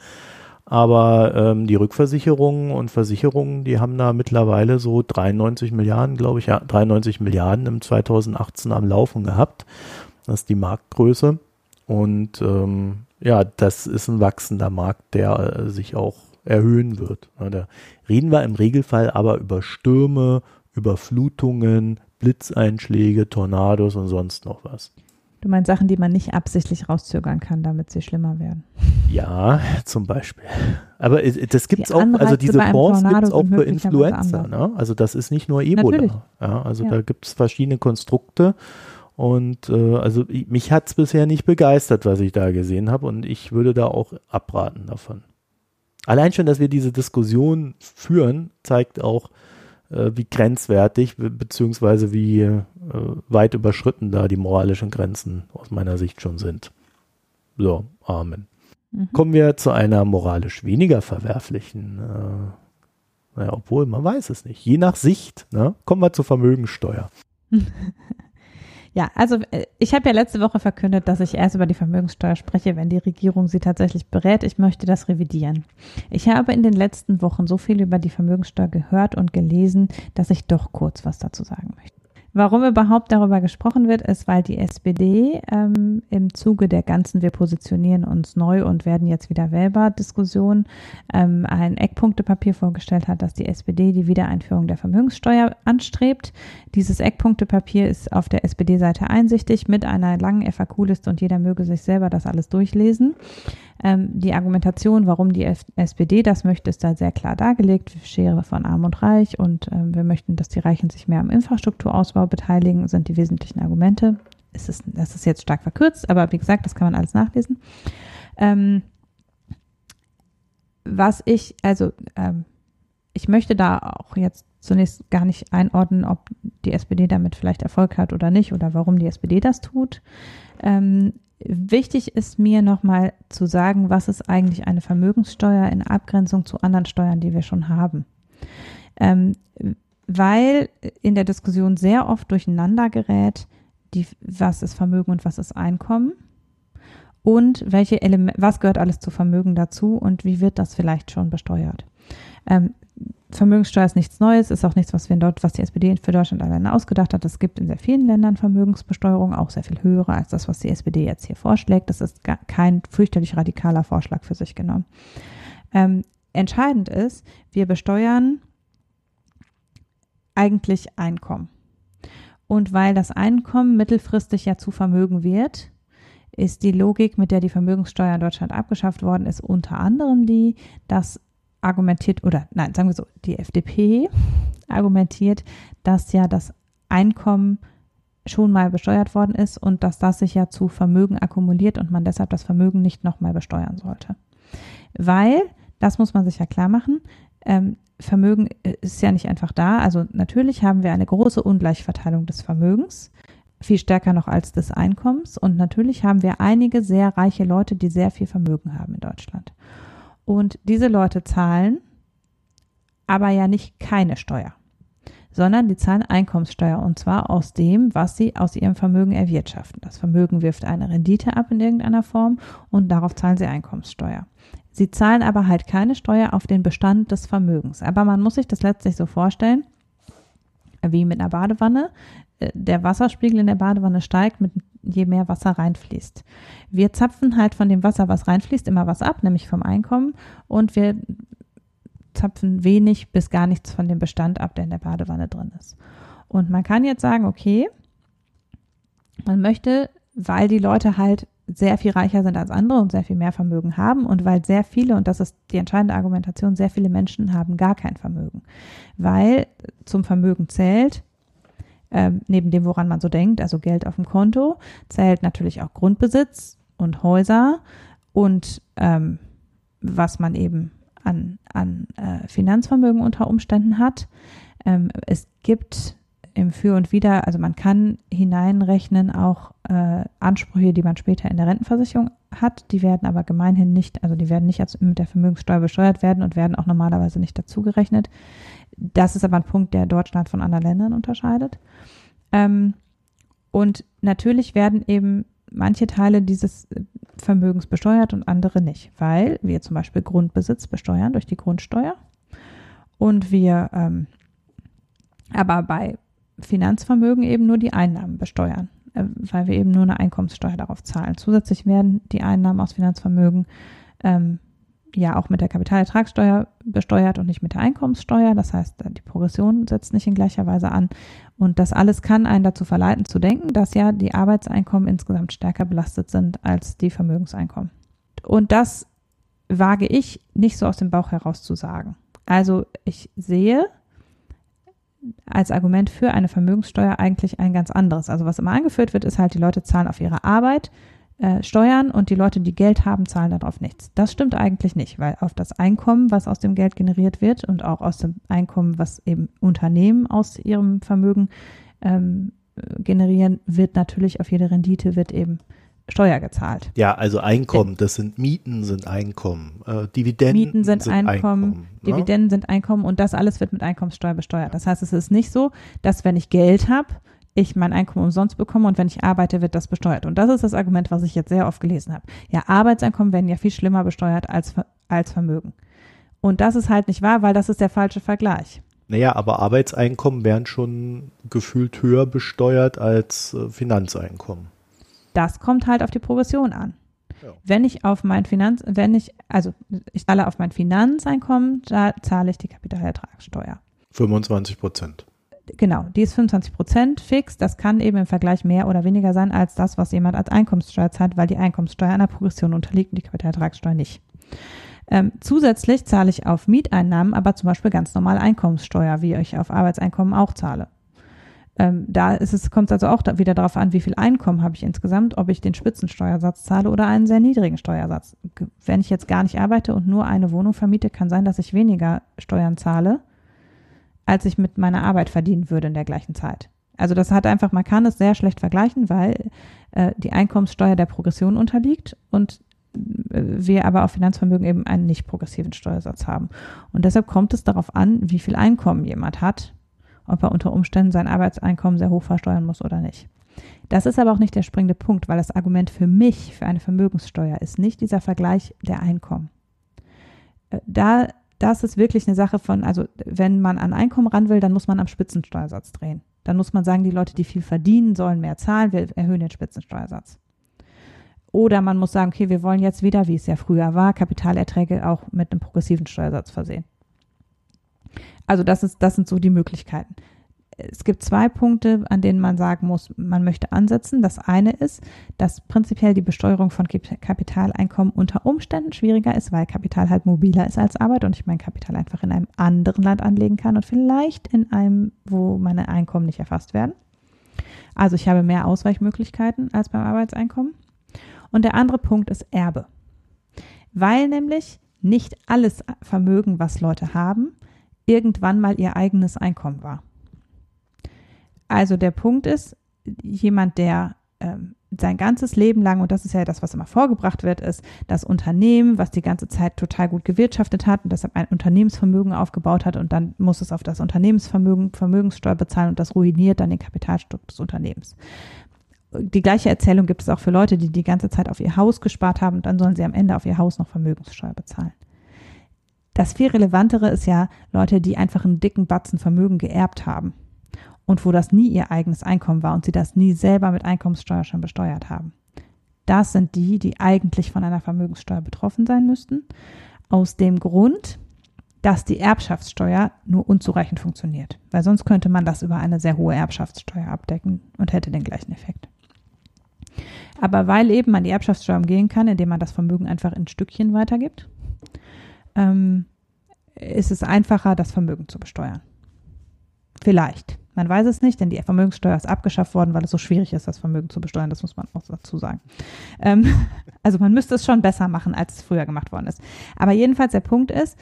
Aber ähm, die Rückversicherungen und Versicherungen, die haben da mittlerweile so 93 Milliarden, glaube ich, ja, 93 Milliarden im 2018 am Laufen gehabt. Das ist die Marktgröße. Und ähm, ja, das ist ein wachsender Markt, der äh, sich auch erhöhen wird. Da reden wir im Regelfall aber über Stürme, über Flutungen, Blitzeinschläge, Tornados und sonst noch was. Du meinst Sachen, die man nicht absichtlich rauszögern kann, damit sie schlimmer werden. Ja, zum Beispiel. Aber das gibt es auch, also diese Fonds gibt es auch für Influenza. Ne? Also das ist nicht nur Ebola. Ja, also ja. da gibt es verschiedene Konstrukte. Und äh, also mich hat es bisher nicht begeistert, was ich da gesehen habe. Und ich würde da auch abraten davon. Allein schon, dass wir diese Diskussion führen, zeigt auch, äh, wie grenzwertig beziehungsweise wie äh, weit überschritten da die moralischen Grenzen aus meiner Sicht schon sind. So, Amen. Mhm. Kommen wir zu einer moralisch weniger verwerflichen, äh, naja, obwohl man weiß es nicht. Je nach Sicht, ne? kommen wir zur Vermögensteuer. Ja, also äh, ich habe ja letzte Woche verkündet, dass ich erst über die Vermögenssteuer spreche, wenn die Regierung sie tatsächlich berät. Ich möchte das revidieren. Ich habe in den letzten Wochen so viel über die Vermögenssteuer gehört und gelesen, dass ich doch kurz was dazu sagen möchte. Warum überhaupt darüber gesprochen wird, ist, weil die SPD ähm, im Zuge der ganzen Wir positionieren uns neu und werden jetzt wieder wählbar Diskussion ähm, ein Eckpunktepapier vorgestellt hat, dass die SPD die Wiedereinführung der Vermögenssteuer anstrebt. Dieses Eckpunktepapier ist auf der SPD-Seite einsichtig mit einer langen FAQ-Liste und jeder möge sich selber das alles durchlesen. Ähm, die Argumentation, warum die F SPD das möchte, ist da sehr klar dargelegt. Schere von Arm und Reich und ähm, wir möchten, dass die Reichen sich mehr am Infrastrukturausbau beteiligen, sind die wesentlichen Argumente. Es ist, das ist jetzt stark verkürzt, aber wie gesagt, das kann man alles nachlesen. Ähm, was ich, also ähm, ich möchte da auch jetzt zunächst gar nicht einordnen, ob die SPD damit vielleicht Erfolg hat oder nicht oder warum die SPD das tut. Ähm, Wichtig ist mir nochmal zu sagen, was ist eigentlich eine Vermögenssteuer in Abgrenzung zu anderen Steuern, die wir schon haben. Ähm, weil in der Diskussion sehr oft durcheinander gerät, die, was ist Vermögen und was ist Einkommen und welche Elemente, was gehört alles zu Vermögen dazu und wie wird das vielleicht schon besteuert. Ähm, Vermögenssteuer ist nichts Neues, ist auch nichts, was wir in Deutschland, was die SPD für Deutschland alleine ausgedacht hat. Es gibt in sehr vielen Ländern Vermögensbesteuerung, auch sehr viel höhere als das, was die SPD jetzt hier vorschlägt. Das ist kein fürchterlich radikaler Vorschlag für sich genommen. Ähm, entscheidend ist, wir besteuern eigentlich Einkommen. Und weil das Einkommen mittelfristig ja zu Vermögen wird, ist die Logik, mit der die Vermögenssteuer in Deutschland abgeschafft worden ist, unter anderem die, dass argumentiert, oder nein, sagen wir so, die FDP argumentiert, dass ja das Einkommen schon mal besteuert worden ist und dass das sich ja zu Vermögen akkumuliert und man deshalb das Vermögen nicht nochmal besteuern sollte. Weil, das muss man sich ja klar machen, ähm, Vermögen äh, ist ja nicht einfach da. Also natürlich haben wir eine große Ungleichverteilung des Vermögens, viel stärker noch als des Einkommens. Und natürlich haben wir einige sehr reiche Leute, die sehr viel Vermögen haben in Deutschland. Und diese Leute zahlen aber ja nicht keine Steuer, sondern die zahlen Einkommenssteuer und zwar aus dem, was sie aus ihrem Vermögen erwirtschaften. Das Vermögen wirft eine Rendite ab in irgendeiner Form und darauf zahlen sie Einkommenssteuer. Sie zahlen aber halt keine Steuer auf den Bestand des Vermögens. Aber man muss sich das letztlich so vorstellen, wie mit einer Badewanne. Äh, der Wasserspiegel in der Badewanne steigt mit je mehr Wasser reinfließt. Wir zapfen halt von dem Wasser, was reinfließt, immer was ab, nämlich vom Einkommen und wir zapfen wenig bis gar nichts von dem Bestand ab, der in der Badewanne drin ist. Und man kann jetzt sagen, okay, man möchte, weil die Leute halt sehr viel reicher sind als andere und sehr viel mehr Vermögen haben und weil sehr viele, und das ist die entscheidende Argumentation, sehr viele Menschen haben gar kein Vermögen. Weil zum Vermögen zählt, ähm, neben dem, woran man so denkt, also Geld auf dem Konto, zählt natürlich auch Grundbesitz und Häuser und ähm, was man eben an, an äh, Finanzvermögen unter Umständen hat. Ähm, es gibt im Für und Wider, also man kann hineinrechnen auch äh, Ansprüche, die man später in der Rentenversicherung hat. Die werden aber gemeinhin nicht, also die werden nicht als mit der Vermögenssteuer besteuert werden und werden auch normalerweise nicht dazugerechnet. Das ist aber ein Punkt, der Deutschland von anderen Ländern unterscheidet. Ähm, und natürlich werden eben manche Teile dieses Vermögens besteuert und andere nicht, weil wir zum Beispiel Grundbesitz besteuern durch die Grundsteuer und wir ähm, aber bei Finanzvermögen eben nur die Einnahmen besteuern, äh, weil wir eben nur eine Einkommenssteuer darauf zahlen. Zusätzlich werden die Einnahmen aus Finanzvermögen ähm, ja auch mit der Kapitalertragssteuer besteuert und nicht mit der Einkommenssteuer. Das heißt, die Progression setzt nicht in gleicher Weise an. Und das alles kann einen dazu verleiten zu denken, dass ja die Arbeitseinkommen insgesamt stärker belastet sind als die Vermögenseinkommen. Und das wage ich nicht so aus dem Bauch heraus zu sagen. Also ich sehe als Argument für eine Vermögenssteuer eigentlich ein ganz anderes. Also was immer angeführt wird, ist halt, die Leute zahlen auf ihre Arbeit äh, Steuern und die Leute, die Geld haben, zahlen darauf nichts. Das stimmt eigentlich nicht, weil auf das Einkommen, was aus dem Geld generiert wird und auch aus dem Einkommen, was eben Unternehmen aus ihrem Vermögen ähm, generieren, wird natürlich auf jede Rendite wird eben Steuer gezahlt. Ja, also Einkommen, das sind Mieten, sind Einkommen, äh, Dividenden Mieten sind, sind Einkommen, Einkommen ne? Dividenden sind Einkommen und das alles wird mit Einkommenssteuer besteuert. Das heißt, es ist nicht so, dass wenn ich Geld habe, ich mein Einkommen umsonst bekomme und wenn ich arbeite, wird das besteuert. Und das ist das Argument, was ich jetzt sehr oft gelesen habe. Ja, Arbeitseinkommen werden ja viel schlimmer besteuert als, als Vermögen. Und das ist halt nicht wahr, weil das ist der falsche Vergleich. Naja, aber Arbeitseinkommen werden schon gefühlt höher besteuert als äh, Finanzeinkommen. Das kommt halt auf die Progression an. Ja. Wenn ich auf mein Finanz, wenn ich, also ich zahle auf mein Finanzeinkommen, da zahle ich die Kapitalertragssteuer. 25 Prozent genau, die ist 25 Prozent fix. Das kann eben im Vergleich mehr oder weniger sein als das, was jemand als Einkommenssteuer zahlt, weil die Einkommenssteuer einer Progression unterliegt und die Kapitalertragssteuer nicht. Ähm, zusätzlich zahle ich auf Mieteinnahmen aber zum Beispiel ganz normal Einkommenssteuer, wie ich auf Arbeitseinkommen auch zahle. Ähm, da ist es, kommt es also auch da wieder darauf an, wie viel Einkommen habe ich insgesamt, ob ich den Spitzensteuersatz zahle oder einen sehr niedrigen Steuersatz. Wenn ich jetzt gar nicht arbeite und nur eine Wohnung vermiete, kann sein, dass ich weniger Steuern zahle als ich mit meiner Arbeit verdienen würde in der gleichen Zeit. Also das hat einfach, man kann es sehr schlecht vergleichen, weil äh, die Einkommenssteuer der Progression unterliegt und äh, wir aber auf Finanzvermögen eben einen nicht progressiven Steuersatz haben. Und deshalb kommt es darauf an, wie viel Einkommen jemand hat, ob er unter Umständen sein Arbeitseinkommen sehr hoch versteuern muss oder nicht. Das ist aber auch nicht der springende Punkt, weil das Argument für mich, für eine Vermögenssteuer, ist nicht dieser Vergleich der Einkommen. Äh, da das ist wirklich eine Sache von, also wenn man an Einkommen ran will, dann muss man am Spitzensteuersatz drehen. Dann muss man sagen, die Leute, die viel verdienen, sollen mehr zahlen, wir erhöhen den Spitzensteuersatz. Oder man muss sagen, okay, wir wollen jetzt wieder, wie es ja früher war, Kapitalerträge auch mit einem progressiven Steuersatz versehen. Also das ist, das sind so die Möglichkeiten es gibt zwei Punkte, an denen man sagen muss, man möchte ansetzen. Das eine ist, dass prinzipiell die Besteuerung von Kapitaleinkommen unter Umständen schwieriger ist, weil Kapital halt mobiler ist als Arbeit und ich mein Kapital einfach in einem anderen Land anlegen kann und vielleicht in einem, wo meine Einkommen nicht erfasst werden. Also ich habe mehr Ausweichmöglichkeiten als beim Arbeitseinkommen. Und der andere Punkt ist Erbe. Weil nämlich nicht alles Vermögen, was Leute haben, irgendwann mal ihr eigenes Einkommen war. Also der Punkt ist, jemand, der ähm, sein ganzes Leben lang, und das ist ja das, was immer vorgebracht wird, ist das Unternehmen, was die ganze Zeit total gut gewirtschaftet hat und deshalb ein Unternehmensvermögen aufgebaut hat und dann muss es auf das Unternehmensvermögen Vermögenssteuer bezahlen und das ruiniert dann den Kapitalstock des Unternehmens. Die gleiche Erzählung gibt es auch für Leute, die die ganze Zeit auf ihr Haus gespart haben und dann sollen sie am Ende auf ihr Haus noch Vermögenssteuer bezahlen. Das viel relevantere ist ja Leute, die einfach einen dicken Batzen Vermögen geerbt haben und wo das nie ihr eigenes Einkommen war und sie das nie selber mit Einkommenssteuer schon besteuert haben. Das sind die, die eigentlich von einer Vermögenssteuer betroffen sein müssten, aus dem Grund, dass die Erbschaftssteuer nur unzureichend funktioniert, weil sonst könnte man das über eine sehr hohe Erbschaftssteuer abdecken und hätte den gleichen Effekt. Aber weil eben man die Erbschaftssteuer umgehen kann, indem man das Vermögen einfach in Stückchen weitergibt, ähm, ist es einfacher, das Vermögen zu besteuern. Vielleicht. Man weiß es nicht, denn die Vermögenssteuer ist abgeschafft worden, weil es so schwierig ist, das Vermögen zu besteuern. Das muss man auch dazu sagen. Ähm, also man müsste es schon besser machen, als es früher gemacht worden ist. Aber jedenfalls der Punkt ist,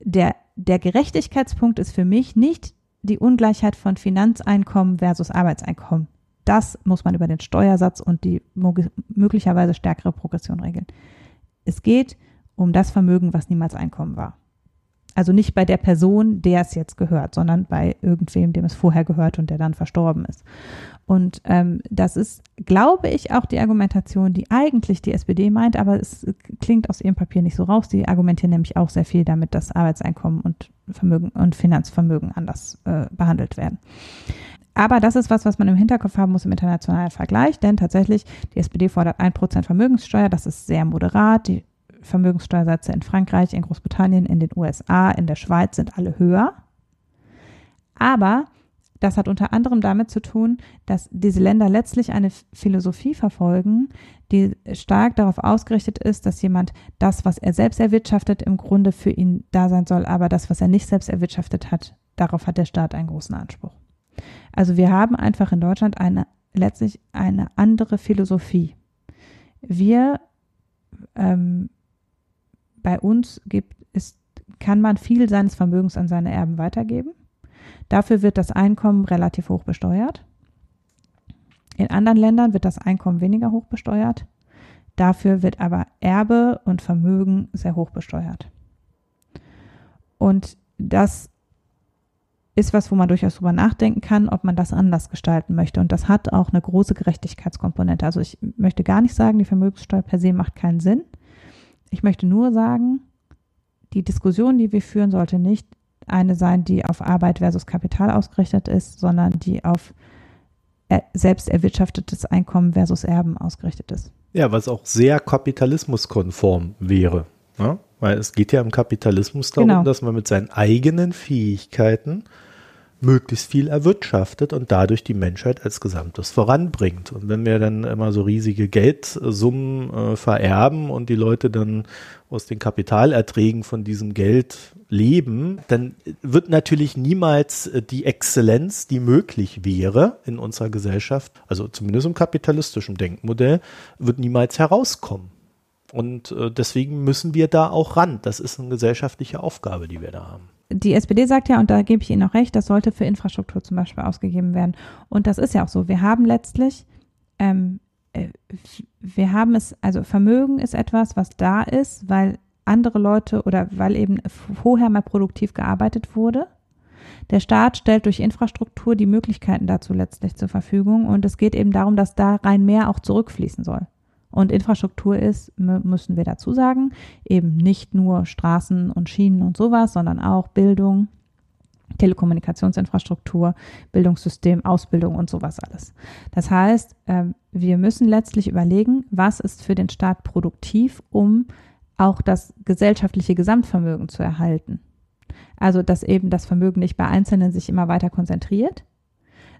der, der Gerechtigkeitspunkt ist für mich nicht die Ungleichheit von Finanzeinkommen versus Arbeitseinkommen. Das muss man über den Steuersatz und die möglicherweise stärkere Progression regeln. Es geht das Vermögen, was niemals Einkommen war. Also nicht bei der Person, der es jetzt gehört, sondern bei irgendwem, dem es vorher gehört und der dann verstorben ist. Und ähm, das ist, glaube ich, auch die Argumentation, die eigentlich die SPD meint, aber es klingt aus ihrem Papier nicht so raus. Die argumentieren nämlich auch sehr viel damit, dass Arbeitseinkommen und Vermögen und Finanzvermögen anders äh, behandelt werden. Aber das ist was, was man im Hinterkopf haben muss im internationalen Vergleich, denn tatsächlich, die SPD fordert ein Prozent Vermögenssteuer, das ist sehr moderat. Die Vermögenssteuersätze in Frankreich, in Großbritannien, in den USA, in der Schweiz sind alle höher. Aber das hat unter anderem damit zu tun, dass diese Länder letztlich eine Philosophie verfolgen, die stark darauf ausgerichtet ist, dass jemand das, was er selbst erwirtschaftet, im Grunde für ihn da sein soll, aber das, was er nicht selbst erwirtschaftet hat, darauf hat der Staat einen großen Anspruch. Also wir haben einfach in Deutschland eine letztlich eine andere Philosophie. Wir ähm, bei uns gibt es kann man viel seines Vermögens an seine Erben weitergeben. Dafür wird das Einkommen relativ hoch besteuert. In anderen Ländern wird das Einkommen weniger hoch besteuert. Dafür wird aber Erbe und Vermögen sehr hoch besteuert. Und das ist was, wo man durchaus drüber nachdenken kann, ob man das anders gestalten möchte. Und das hat auch eine große Gerechtigkeitskomponente. Also ich möchte gar nicht sagen, die Vermögenssteuer per se macht keinen Sinn. Ich möchte nur sagen, die Diskussion, die wir führen, sollte nicht eine sein, die auf Arbeit versus Kapital ausgerichtet ist, sondern die auf selbst erwirtschaftetes Einkommen versus Erben ausgerichtet ist. Ja, was auch sehr kapitalismuskonform wäre. Ne? Weil es geht ja im Kapitalismus darum, genau. dass man mit seinen eigenen Fähigkeiten möglichst viel erwirtschaftet und dadurch die Menschheit als Gesamtes voranbringt. Und wenn wir dann immer so riesige Geldsummen äh, vererben und die Leute dann aus den Kapitalerträgen von diesem Geld leben, dann wird natürlich niemals äh, die Exzellenz, die möglich wäre in unserer Gesellschaft, also zumindest im kapitalistischen Denkmodell, wird niemals herauskommen. Und äh, deswegen müssen wir da auch ran. Das ist eine gesellschaftliche Aufgabe, die wir da haben die SPD sagt ja, und da gebe ich Ihnen auch recht, das sollte für Infrastruktur zum Beispiel ausgegeben werden. Und das ist ja auch so. Wir haben letztlich, ähm, äh, wir haben es, also Vermögen ist etwas, was da ist, weil andere Leute oder weil eben vorher mal produktiv gearbeitet wurde. Der Staat stellt durch Infrastruktur die Möglichkeiten dazu letztlich zur Verfügung und es geht eben darum, dass da rein mehr auch zurückfließen soll. Und Infrastruktur ist, müssen wir dazu sagen, eben nicht nur Straßen und Schienen und sowas, sondern auch Bildung, Telekommunikationsinfrastruktur, Bildungssystem, Ausbildung und sowas alles. Das heißt, ähm, wir müssen letztlich überlegen, was ist für den Staat produktiv, um auch das gesellschaftliche Gesamtvermögen zu erhalten. Also, dass eben das Vermögen nicht bei Einzelnen sich immer weiter konzentriert,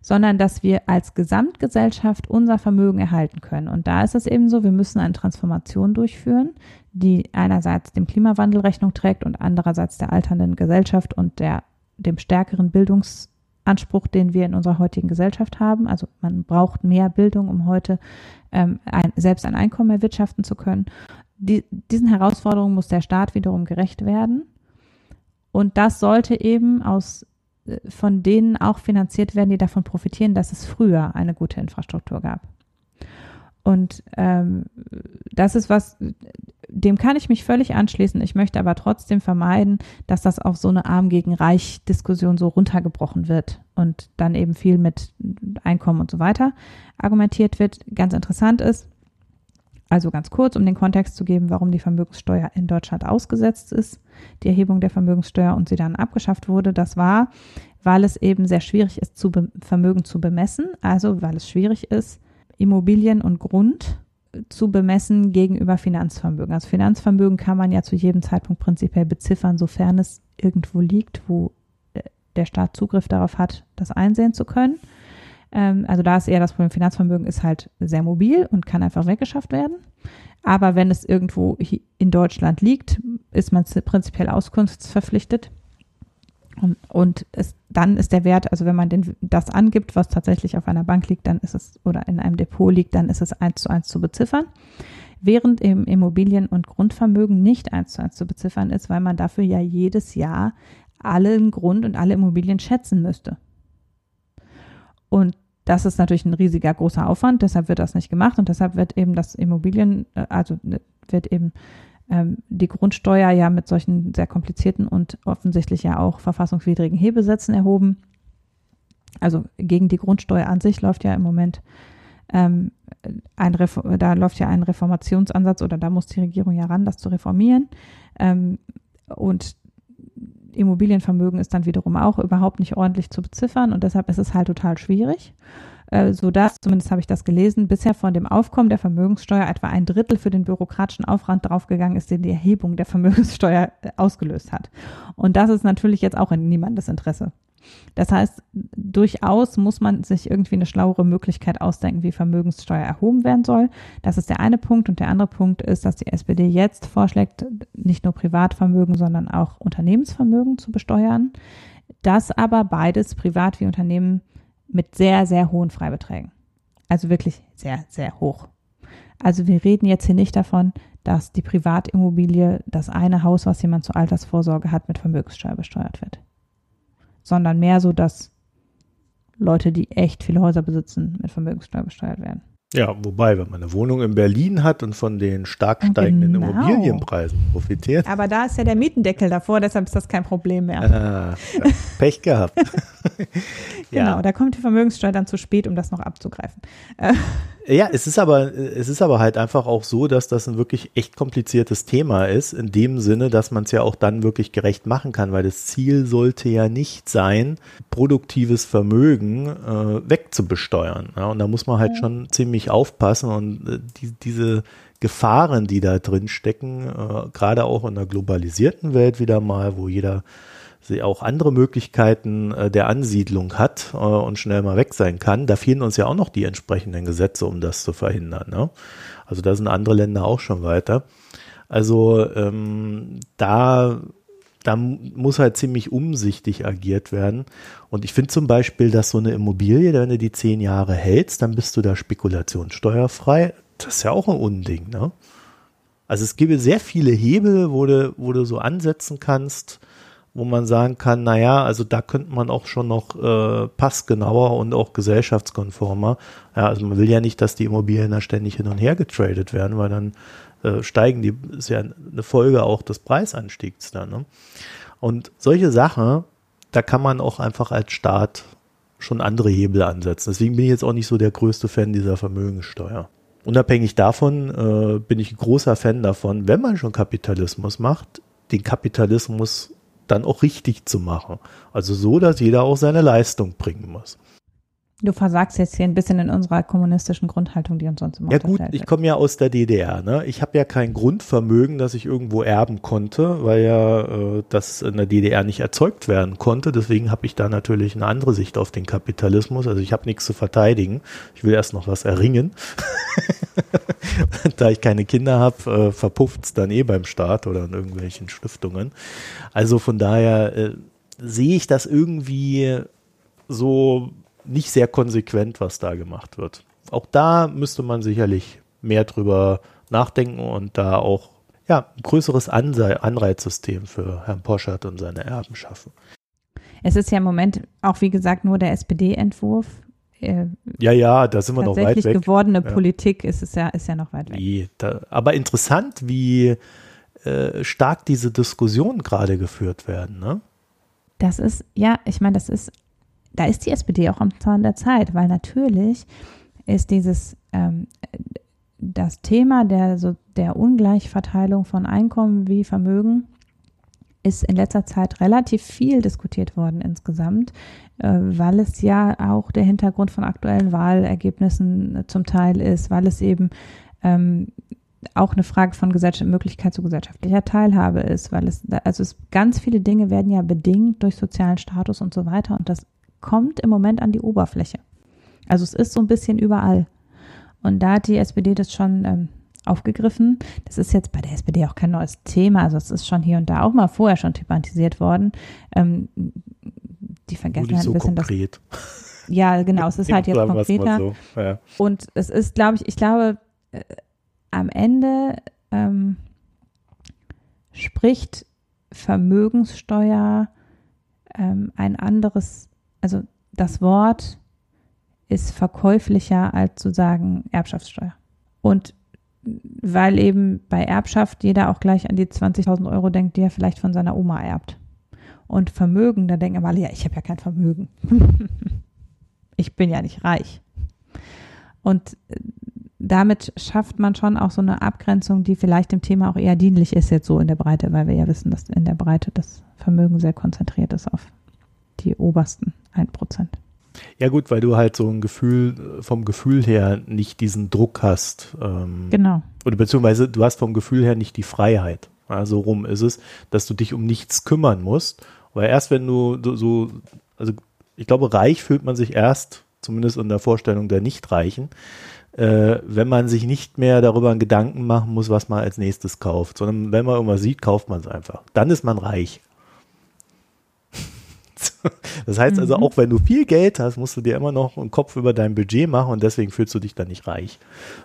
sondern dass wir als Gesamtgesellschaft unser Vermögen erhalten können. Und da ist es eben so, wir müssen eine Transformation durchführen, die einerseits dem Klimawandel Rechnung trägt und andererseits der alternden Gesellschaft und der, dem stärkeren Bildungsanspruch, den wir in unserer heutigen Gesellschaft haben. Also man braucht mehr Bildung, um heute ähm, ein, selbst ein Einkommen erwirtschaften zu können. Die, diesen Herausforderungen muss der Staat wiederum gerecht werden. Und das sollte eben aus von denen auch finanziert werden, die davon profitieren, dass es früher eine gute Infrastruktur gab. Und ähm, das ist was, dem kann ich mich völlig anschließen. Ich möchte aber trotzdem vermeiden, dass das auf so eine Arm gegen Reich Diskussion so runtergebrochen wird und dann eben viel mit Einkommen und so weiter argumentiert wird. Ganz interessant ist, also ganz kurz, um den Kontext zu geben, warum die Vermögenssteuer in Deutschland ausgesetzt ist, die Erhebung der Vermögenssteuer und sie dann abgeschafft wurde, das war, weil es eben sehr schwierig ist, zu Vermögen zu bemessen, also weil es schwierig ist, Immobilien und Grund zu bemessen gegenüber Finanzvermögen. Also Finanzvermögen kann man ja zu jedem Zeitpunkt prinzipiell beziffern, sofern es irgendwo liegt, wo äh, der Staat Zugriff darauf hat, das einsehen zu können. Ähm, also da ist eher das Problem, Finanzvermögen ist halt sehr mobil und kann einfach weggeschafft werden. Aber wenn es irgendwo in Deutschland liegt, ist man prinzipiell auskunftsverpflichtet. Und, und es, dann ist der Wert, also wenn man den, das angibt, was tatsächlich auf einer Bank liegt, dann ist es, oder in einem Depot liegt, dann ist es eins zu eins zu beziffern. Während im Immobilien- und Grundvermögen nicht eins zu eins zu beziffern ist, weil man dafür ja jedes Jahr allen Grund und alle Immobilien schätzen müsste. Und das ist natürlich ein riesiger großer Aufwand, deshalb wird das nicht gemacht und deshalb wird eben das Immobilien, äh, also ne, wird eben ähm, die Grundsteuer ja mit solchen sehr komplizierten und offensichtlich ja auch verfassungswidrigen Hebesätzen erhoben. Also gegen die Grundsteuer an sich läuft ja im Moment ähm, ein Reform, da läuft ja ein Reformationsansatz oder da muss die Regierung ja ran, das zu reformieren. Ähm, und Immobilienvermögen ist dann wiederum auch überhaupt nicht ordentlich zu beziffern und deshalb ist es halt total schwierig. äh, sodass, zumindest habe ich das gelesen, bisher von dem Aufkommen der Vermögenssteuer etwa ein Drittel für den bürokratischen Aufwand draufgegangen ist, den die Erhebung der Vermögenssteuer äh, ausgelöst hat. Und das ist natürlich jetzt auch in niemandes Interesse. Das heißt, durchaus muss man sich irgendwie eine schlauere Möglichkeit ausdenken, wie Vermögenssteuer erhoben werden soll. Das ist der eine Punkt. Und der andere Punkt ist, dass die SPD jetzt vorschlägt, nicht nur Privatvermögen, sondern auch Unternehmensvermögen zu besteuern. Das aber beides, privat wie Unternehmen, mit sehr, sehr hohen Freibeträgen. Also wirklich sehr, sehr hoch. Also wir reden jetzt hier nicht davon, dass die Privatimmobilie, das eine Haus, was jemand zur Altersvorsorge hat, mit Vermögenssteuer besteuert wird sondern mehr so, dass Leute, die echt viele Häuser besitzen, mit Vermögenssteuer besteuert werden. Ja, wobei, wenn man eine Wohnung in Berlin hat und von den stark steigenden genau. Immobilienpreisen profitiert. Aber da ist ja der Mietendeckel davor, deshalb ist das kein Problem mehr. Ah, ja, Pech gehabt. genau, da kommt die Vermögenssteuer dann zu spät, um das noch abzugreifen. Ja, es ist aber, es ist aber halt einfach auch so, dass das ein wirklich echt kompliziertes Thema ist, in dem Sinne, dass man es ja auch dann wirklich gerecht machen kann, weil das Ziel sollte ja nicht sein, produktives Vermögen äh, wegzubesteuern. Ja, und da muss man halt ja. schon ziemlich aufpassen und äh, die, diese Gefahren, die da drin stecken, äh, gerade auch in einer globalisierten Welt wieder mal, wo jeder sie auch andere Möglichkeiten äh, der Ansiedlung hat äh, und schnell mal weg sein kann. Da fehlen uns ja auch noch die entsprechenden Gesetze, um das zu verhindern. Ne? Also da sind andere Länder auch schon weiter. Also ähm, da, da muss halt ziemlich umsichtig agiert werden. Und ich finde zum Beispiel, dass so eine Immobilie, wenn du die zehn Jahre hältst, dann bist du da spekulationssteuerfrei. Das ist ja auch ein Unding. Ne? Also es gibt sehr viele Hebel, wo du, wo du so ansetzen kannst, wo man sagen kann, naja, also da könnte man auch schon noch äh, passgenauer und auch gesellschaftskonformer. Ja, also man will ja nicht, dass die Immobilien da ständig hin und her getradet werden, weil dann äh, steigen die, ist ja eine Folge auch des Preisanstiegs dann. Ne? Und solche Sachen, da kann man auch einfach als Staat schon andere Hebel ansetzen. Deswegen bin ich jetzt auch nicht so der größte Fan dieser Vermögenssteuer. Unabhängig davon äh, bin ich ein großer Fan davon, wenn man schon Kapitalismus macht, den Kapitalismus dann auch richtig zu machen. Also so, dass jeder auch seine Leistung bringen muss. Du versagst jetzt hier ein bisschen in unserer kommunistischen Grundhaltung, die uns sonst immer Ja gut, ich komme ja aus der DDR. Ne? Ich habe ja kein Grundvermögen, das ich irgendwo erben konnte, weil ja äh, das in der DDR nicht erzeugt werden konnte. Deswegen habe ich da natürlich eine andere Sicht auf den Kapitalismus. Also ich habe nichts zu verteidigen. Ich will erst noch was erringen. da ich keine Kinder habe, äh, verpufft es dann eh beim Staat oder in irgendwelchen Stiftungen. Also von daher äh, sehe ich das irgendwie so nicht sehr konsequent, was da gemacht wird. Auch da müsste man sicherlich mehr drüber nachdenken und da auch ja, ein größeres Anreizsystem für Herrn Poschert und seine Erben schaffen. Es ist ja im Moment auch, wie gesagt, nur der SPD-Entwurf. Äh, ja, ja, da sind wir noch weit weg. Gewordene ja. Politik ist es ja, ist ja noch weit weg. Wie, da, aber interessant, wie äh, stark diese Diskussionen gerade geführt werden, ne? Das ist, ja, ich meine, das ist da ist die SPD auch am Zahn der Zeit, weil natürlich ist dieses ähm, das Thema der, so, der Ungleichverteilung von Einkommen wie Vermögen ist in letzter Zeit relativ viel diskutiert worden insgesamt, äh, weil es ja auch der Hintergrund von aktuellen Wahlergebnissen zum Teil ist, weil es eben ähm, auch eine Frage von Gesellschaft, Möglichkeit zu gesellschaftlicher Teilhabe ist, weil es, also es, ganz viele Dinge werden ja bedingt durch sozialen Status und so weiter und das kommt im Moment an die Oberfläche. Also es ist so ein bisschen überall. Und da hat die SPD das schon ähm, aufgegriffen. Das ist jetzt bei der SPD auch kein neues Thema. Also es ist schon hier und da auch mal vorher schon thematisiert worden. Ähm, die vergessen halt ein bisschen konkret. das. Ja, genau. Es ist halt jetzt konkreter. So. Ja. Und es ist, glaube ich, ich glaube, äh, am Ende ähm, spricht Vermögenssteuer ähm, ein anderes also das Wort ist verkäuflicher als zu sagen Erbschaftssteuer. Und weil eben bei Erbschaft jeder auch gleich an die 20.000 Euro denkt, die er vielleicht von seiner Oma erbt. Und Vermögen, da denken alle, ja, ich habe ja kein Vermögen. ich bin ja nicht reich. Und damit schafft man schon auch so eine Abgrenzung, die vielleicht dem Thema auch eher dienlich ist, jetzt so in der Breite, weil wir ja wissen, dass in der Breite das Vermögen sehr konzentriert ist auf die obersten 1%. Ja gut, weil du halt so ein Gefühl, vom Gefühl her nicht diesen Druck hast. Ähm, Genau. Oder beziehungsweise du hast vom Gefühl her nicht die Freiheit. Also rum ist es, dass du dich um nichts kümmern musst. Weil erst wenn du so- so, also ich glaube, reich fühlt man sich erst, zumindest in der Vorstellung der Nichtreichen, äh, wenn man sich nicht mehr darüber einen Gedanken machen muss, was man als nächstes kauft, sondern wenn man irgendwas sieht, kauft man es einfach. Dann ist man reich. Das heißt also, Mhm. auch wenn du viel Geld hast, musst du dir immer noch einen Kopf über dein Budget machen und deswegen fühlst du dich dann nicht reich.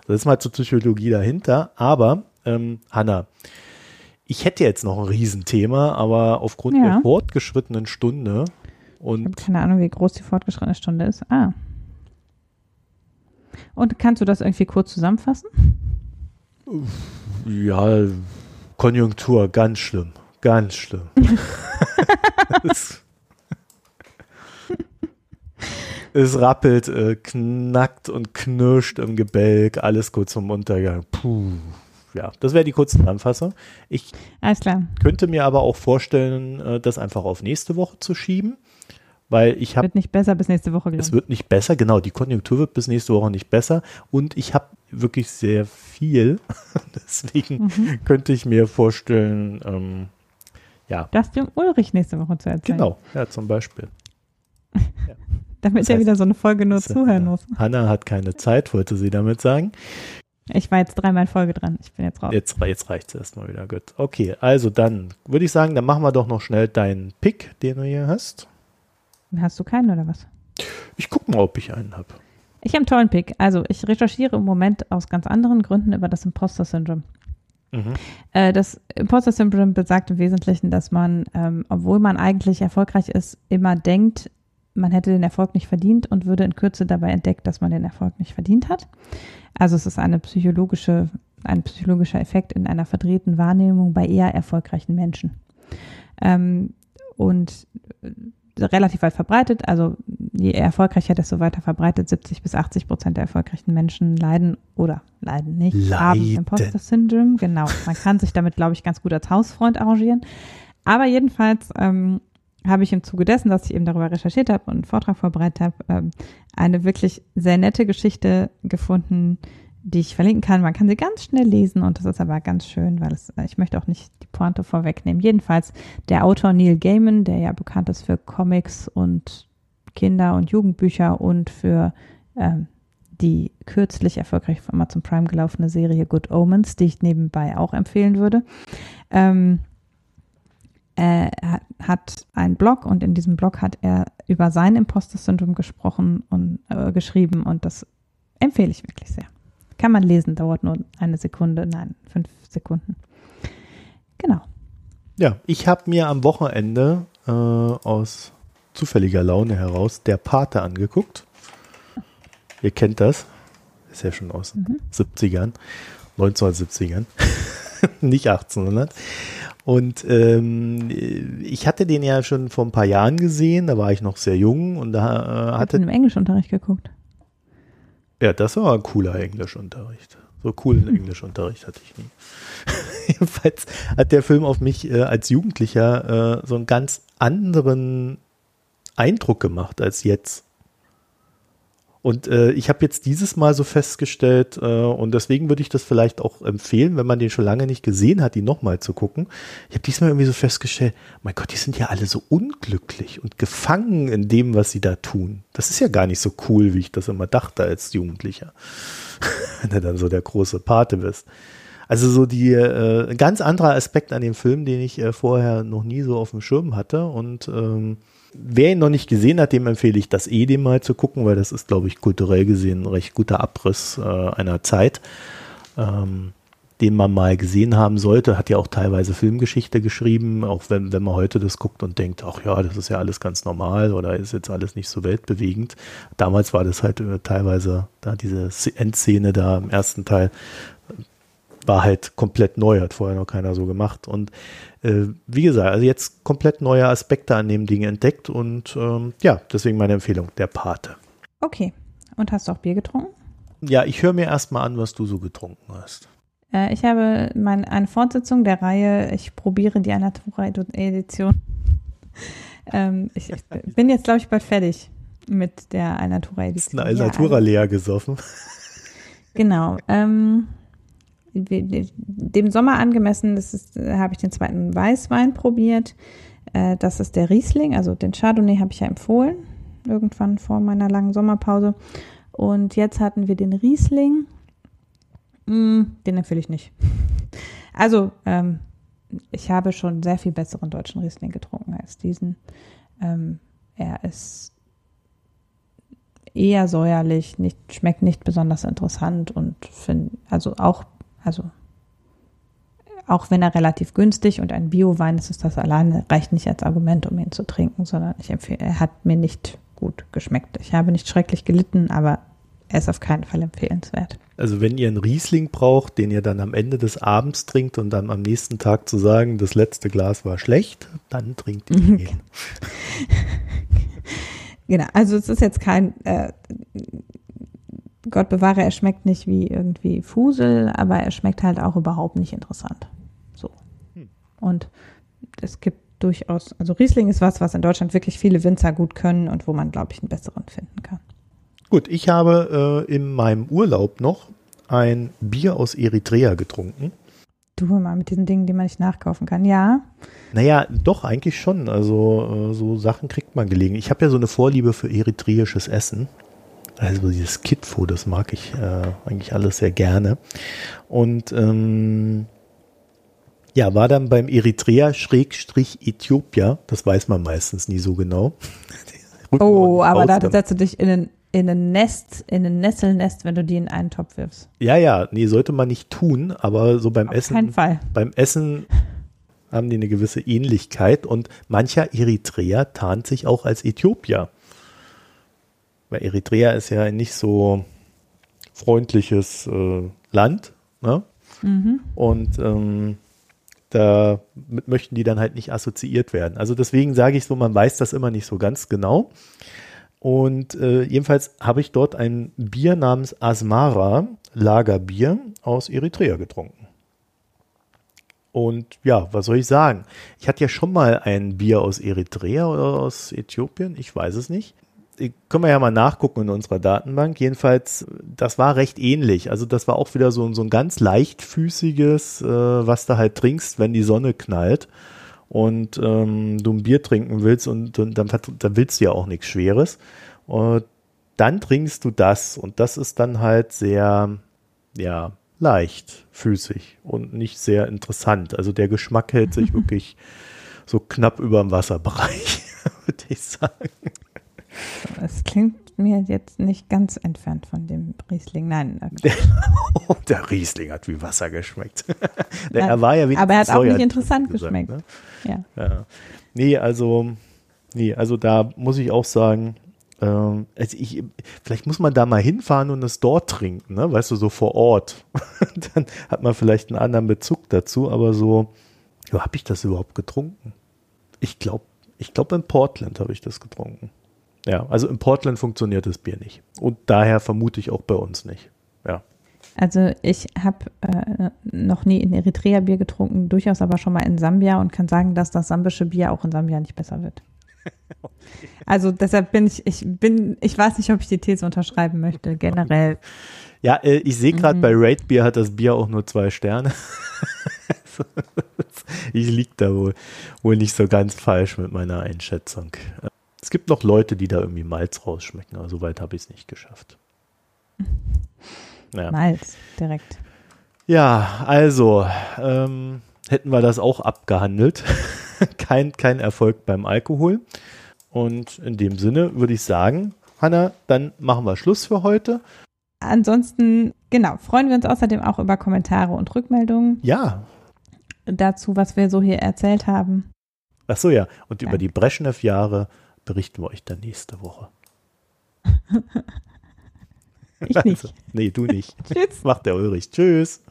Das ist mal zur Psychologie dahinter. Aber, ähm, Hanna, ich hätte jetzt noch ein Riesenthema, aber aufgrund Ja. der fortgeschrittenen Stunde Ich habe und keine Ahnung, wie groß die fortgeschrittene Stunde ist. Ah. Und kannst du das irgendwie kurz zusammenfassen? ja, Konjunktur, ganz schlimm, ganz schlimm. es, es rappelt, äh, knackt und knirscht im Gebälk, alles kurz zum Untergang. Puh. Ja, das wäre die kurze Zusammenfassung. Ich Alles klar. könnte mir aber auch vorstellen, äh, das einfach auf nächste Woche zu schieben, weil ich habe Wird nicht besser bis nächste Woche, glaube es wird nicht besser, genau, die Konjunktur wird bis nächste Woche nicht besser und ich habe wirklich sehr viel, deswegen Mhm. könnte ich mir vorstellen, ähm, ja, Das dem Ulrich nächste Woche zu erzählen. genau, ja, zum Beispiel. Damit Das er wieder so eine Folge nur zuhören muss. Hanna hat keine Zeit, wollte sie damit sagen. Ich war jetzt dreimal in Folge dran. Ich bin jetzt raus. Jetzt, jetzt reicht es erstmal wieder, gut. Okay, also dann würde ich sagen, dann machen wir doch noch schnell deinen Pick, den du hier hast. Hast du keinen oder was? Ich gucke mal, ob ich einen habe. Ich habe einen tollen Pick. Also ich recherchiere im Moment aus ganz anderen Gründen über das Imposter-Syndrom. Mhm. Äh, das Imposter-Syndrom besagt im Wesentlichen, dass man, ähm, obwohl man eigentlich erfolgreich ist, immer denkt, man hätte den Erfolg nicht verdient und würde in Kürze dabei entdeckt, dass man den Erfolg nicht verdient hat. Also es ist eine psychologische, ein psychologischer Effekt in einer verdrehten Wahrnehmung bei eher erfolgreichen Menschen. Ähm, und äh, relativ weit verbreitet, also je erfolgreicher, desto weiter verbreitet, 70 bis 80 Prozent der erfolgreichen Menschen leiden oder leiden nicht, haben Leiden. Imposter-Syndrom. Genau, man kann sich damit, glaube ich, ganz gut als Hausfreund arrangieren. Aber jedenfalls ähm, habe ich im Zuge dessen, dass ich eben darüber recherchiert habe und einen Vortrag vorbereitet habe, ähm, eine wirklich sehr nette Geschichte gefunden, die ich verlinken kann. Man kann sie ganz schnell lesen und das ist aber ganz schön, weil es, äh, ich möchte auch nicht die Pointe vorwegnehmen. Jedenfalls der Autor Neil Gaiman, der ja bekannt ist für Comics und Kinder- und Jugendbücher und für ähm, die kürzlich erfolgreich auf Amazon Prime gelaufene Serie Good Omens, die ich nebenbei auch empfehlen würde. Ähm, er hat- hat einen Blog und in diesem Blog hat er über sein Imposter-Syndrom gesprochen und äh, geschrieben und das empfehle ich wirklich sehr. Kann man lesen, dauert nur eine Sekunde, nein, fünf Sekunden. Genau. Ja, ich habe mir am Wochenende äh, aus zufälliger Laune heraus der Pate angeguckt. Ihr kennt das. Ist ja schon aus den Mhm. 70ern, 1970ern, nicht 1800. Und ähm, ich hatte den ja schon vor ein paar Jahren gesehen, da war ich noch sehr jung und da äh, Hat hatte in einem Englischunterricht geguckt. ja, das war ein cooler Englischunterricht. So coolen Englischunterricht hatte ich nie. Jedenfalls hat der Film auf mich äh, als Jugendlicher äh, so einen ganz anderen Eindruck gemacht als jetzt. Und äh, ich habe jetzt dieses Mal so festgestellt, äh, und deswegen würde ich das vielleicht auch empfehlen, wenn man den schon lange nicht gesehen hat, ihn nochmal zu gucken. Ich habe diesmal irgendwie so festgestellt, mein Gott, die sind ja alle so unglücklich und gefangen in dem, was sie da tun. Das ist ja gar nicht so cool, wie ich das immer dachte als Jugendlicher. wenn du dann so der große Pate bist. Also so die äh, ganz anderer Aspekt an dem Film, den ich äh, vorher noch nie so auf dem Schirm hatte. Und ähm, wer ihn noch nicht gesehen hat, dem empfehle ich das eh dem mal zu gucken, weil das ist, glaube ich, kulturell gesehen ein recht guter Abriss äh, einer Zeit, ähm, den man mal gesehen haben sollte. Hat ja auch teilweise Filmgeschichte geschrieben, auch wenn, wenn man heute das guckt und denkt, ach ja, das ist ja alles ganz normal oder ist jetzt alles nicht so weltbewegend. Damals war das halt äh, teilweise da diese Endszene da im ersten Teil war halt komplett neu, hat vorher noch keiner so gemacht. Und äh, wie gesagt, also jetzt komplett neue Aspekte an dem Ding entdeckt und ähm, ja, deswegen meine Empfehlung, der Pate. Okay. Und hast du auch Bier getrunken? Ja, ich höre mir erstmal an, was du so getrunken hast. Äh, ich habe mein, eine Fortsetzung der Reihe, ich probiere die Anatura-Edition. ähm, ich, ich bin jetzt, glaube ich, bald fertig. mit der Alnatura Ist eine Alnatura Ja, leer gesoffen. Genau. Ähm, dem Sommer angemessen, das ist, äh, habe ich den zweiten Weißwein probiert. Äh, das ist der Riesling, also den Chardonnay habe ich ja empfohlen, irgendwann vor meiner langen Sommerpause. Und jetzt hatten wir den Riesling. Mm, den empfehle ich nicht. Also, ähm, ich habe schon sehr viel besseren deutschen Riesling getrunken als diesen. Ähm, er ist eher säuerlich, nicht, schmeckt nicht besonders interessant und finde, also auch, also auch wenn er relativ günstig und ein Bio-Wein ist, ist das alleine, reicht nicht als Argument, um ihn zu trinken, sondern ich empfehle, er hat mir nicht gut geschmeckt. Ich habe nicht schrecklich gelitten, aber er ist auf keinen Fall empfehlenswert. Also wenn ihr einen Riesling braucht, den ihr dann am Ende des Abends trinkt und dann am nächsten Tag zu sagen, das letzte Glas war schlecht, dann trinkt ihr den. Genau, also es ist jetzt kein, äh, Gott bewahre, er schmeckt nicht wie irgendwie Fusel, aber er schmeckt halt auch überhaupt nicht interessant. So. Hm. Und es gibt durchaus, also Riesling ist was, was in Deutschland wirklich viele Winzer gut können und wo man, glaube ich, einen besseren finden kann. Gut, ich habe äh, in meinem Urlaub noch ein Bier aus Eritrea getrunken. Du mal mit diesen Dingen, die man nicht nachkaufen kann. Ja, Naja, doch, eigentlich schon. Also äh, so Sachen kriegt man gelegen. Ich habe ja so eine Vorliebe für eritreisches Essen. Also dieses Kitfo, das mag ich äh, eigentlich alles sehr gerne. Und ähm, ja, war dann beim Eritrea-Äthiopia. Das weiß man meistens nie so genau. Oh, aber da setzt du dich in ein, in ein Nest, in ein Nesselnest, wenn du die in einen Topf wirfst. Ja, ja, nee, sollte man nicht tun, aber so beim Auf Essen. keinen Fall. beim Essen haben die eine gewisse Ähnlichkeit und mancher Eritreer tarnt sich auch als Äthiopier. Weil Eritrea ist ja ein nicht so freundliches äh, Land, ne? Mhm. Und ähm, damit möchten die dann halt nicht assoziiert werden. Also deswegen sage ich so, man weiß das immer nicht so ganz genau. Und äh, jedenfalls habe ich dort ein Bier namens Asmara, Lagerbier aus Eritrea getrunken. Und ja, was soll ich sagen? Ich hatte ja schon mal ein Bier aus Eritrea oder aus Äthiopien, ich weiß es nicht. Können wir ja mal nachgucken in unserer Datenbank. Jedenfalls, das war recht ähnlich. Also das war auch wieder so, so ein ganz leichtfüßiges, äh, was du halt trinkst, wenn die Sonne knallt und ähm, du ein Bier trinken willst und, und dann, dann willst du ja auch nichts Schweres. Und dann trinkst du das und das ist dann halt sehr, ja, leichtfüßig und nicht sehr interessant. Also der Geschmack hält sich wirklich so knapp über dem Wasserbereich, würde ich sagen. Es klingt mir jetzt nicht ganz entfernt von dem Riesling. Nein, Oh, der Riesling hat wie Wasser geschmeckt. der, er war ja wenigstens aber er hat auch nicht interessant wie gesagt, geschmeckt. Ne? ja. Ja. Nee, also, nee, also da muss ich auch sagen, ähm, also ich, vielleicht muss man da mal hinfahren und es dort trinken, ne? Weißt du, so vor Ort. Dann hat man vielleicht einen anderen Bezug dazu, aber so, wo habe ich das überhaupt getrunken? Ich glaube, ich glaube in Portland habe ich das getrunken. Ja, also in Portland funktioniert das Bier nicht. Und daher vermute ich auch bei uns nicht. Ja. Also ich habe äh, noch nie in Eritrea Bier getrunken, durchaus aber schon mal in Sambia und kann sagen, dass das sambische Bier auch in Sambia nicht besser wird. Also deshalb bin ich, ich bin, ich weiß nicht, ob ich die These unterschreiben möchte, generell. Ja, äh, ich sehe gerade Mhm. bei Raid Beer hat das Bier auch nur zwei Sterne. ich lieg da wohl, wohl nicht so ganz falsch mit meiner Einschätzung. Äh, Es gibt noch Leute, die da irgendwie Malz rausschmecken, aber soweit habe ich es nicht geschafft. Ja, Malz, direkt. ja also ähm, hätten wir das auch abgehandelt. kein, kein Erfolg beim Alkohol. Und in dem Sinne würde ich sagen, Hanna, dann machen wir Schluss für heute. Ansonsten, genau, freuen wir uns außerdem auch über Kommentare und Rückmeldungen Ja, dazu, was wir so hier erzählt haben. Ach so, ja. Und über Ja. die Brezhnev-Jahre berichten wir euch dann nächste Woche. Ich nicht. Also, nee, du nicht. Tschüss. Macht der Ulrich. Tschüss.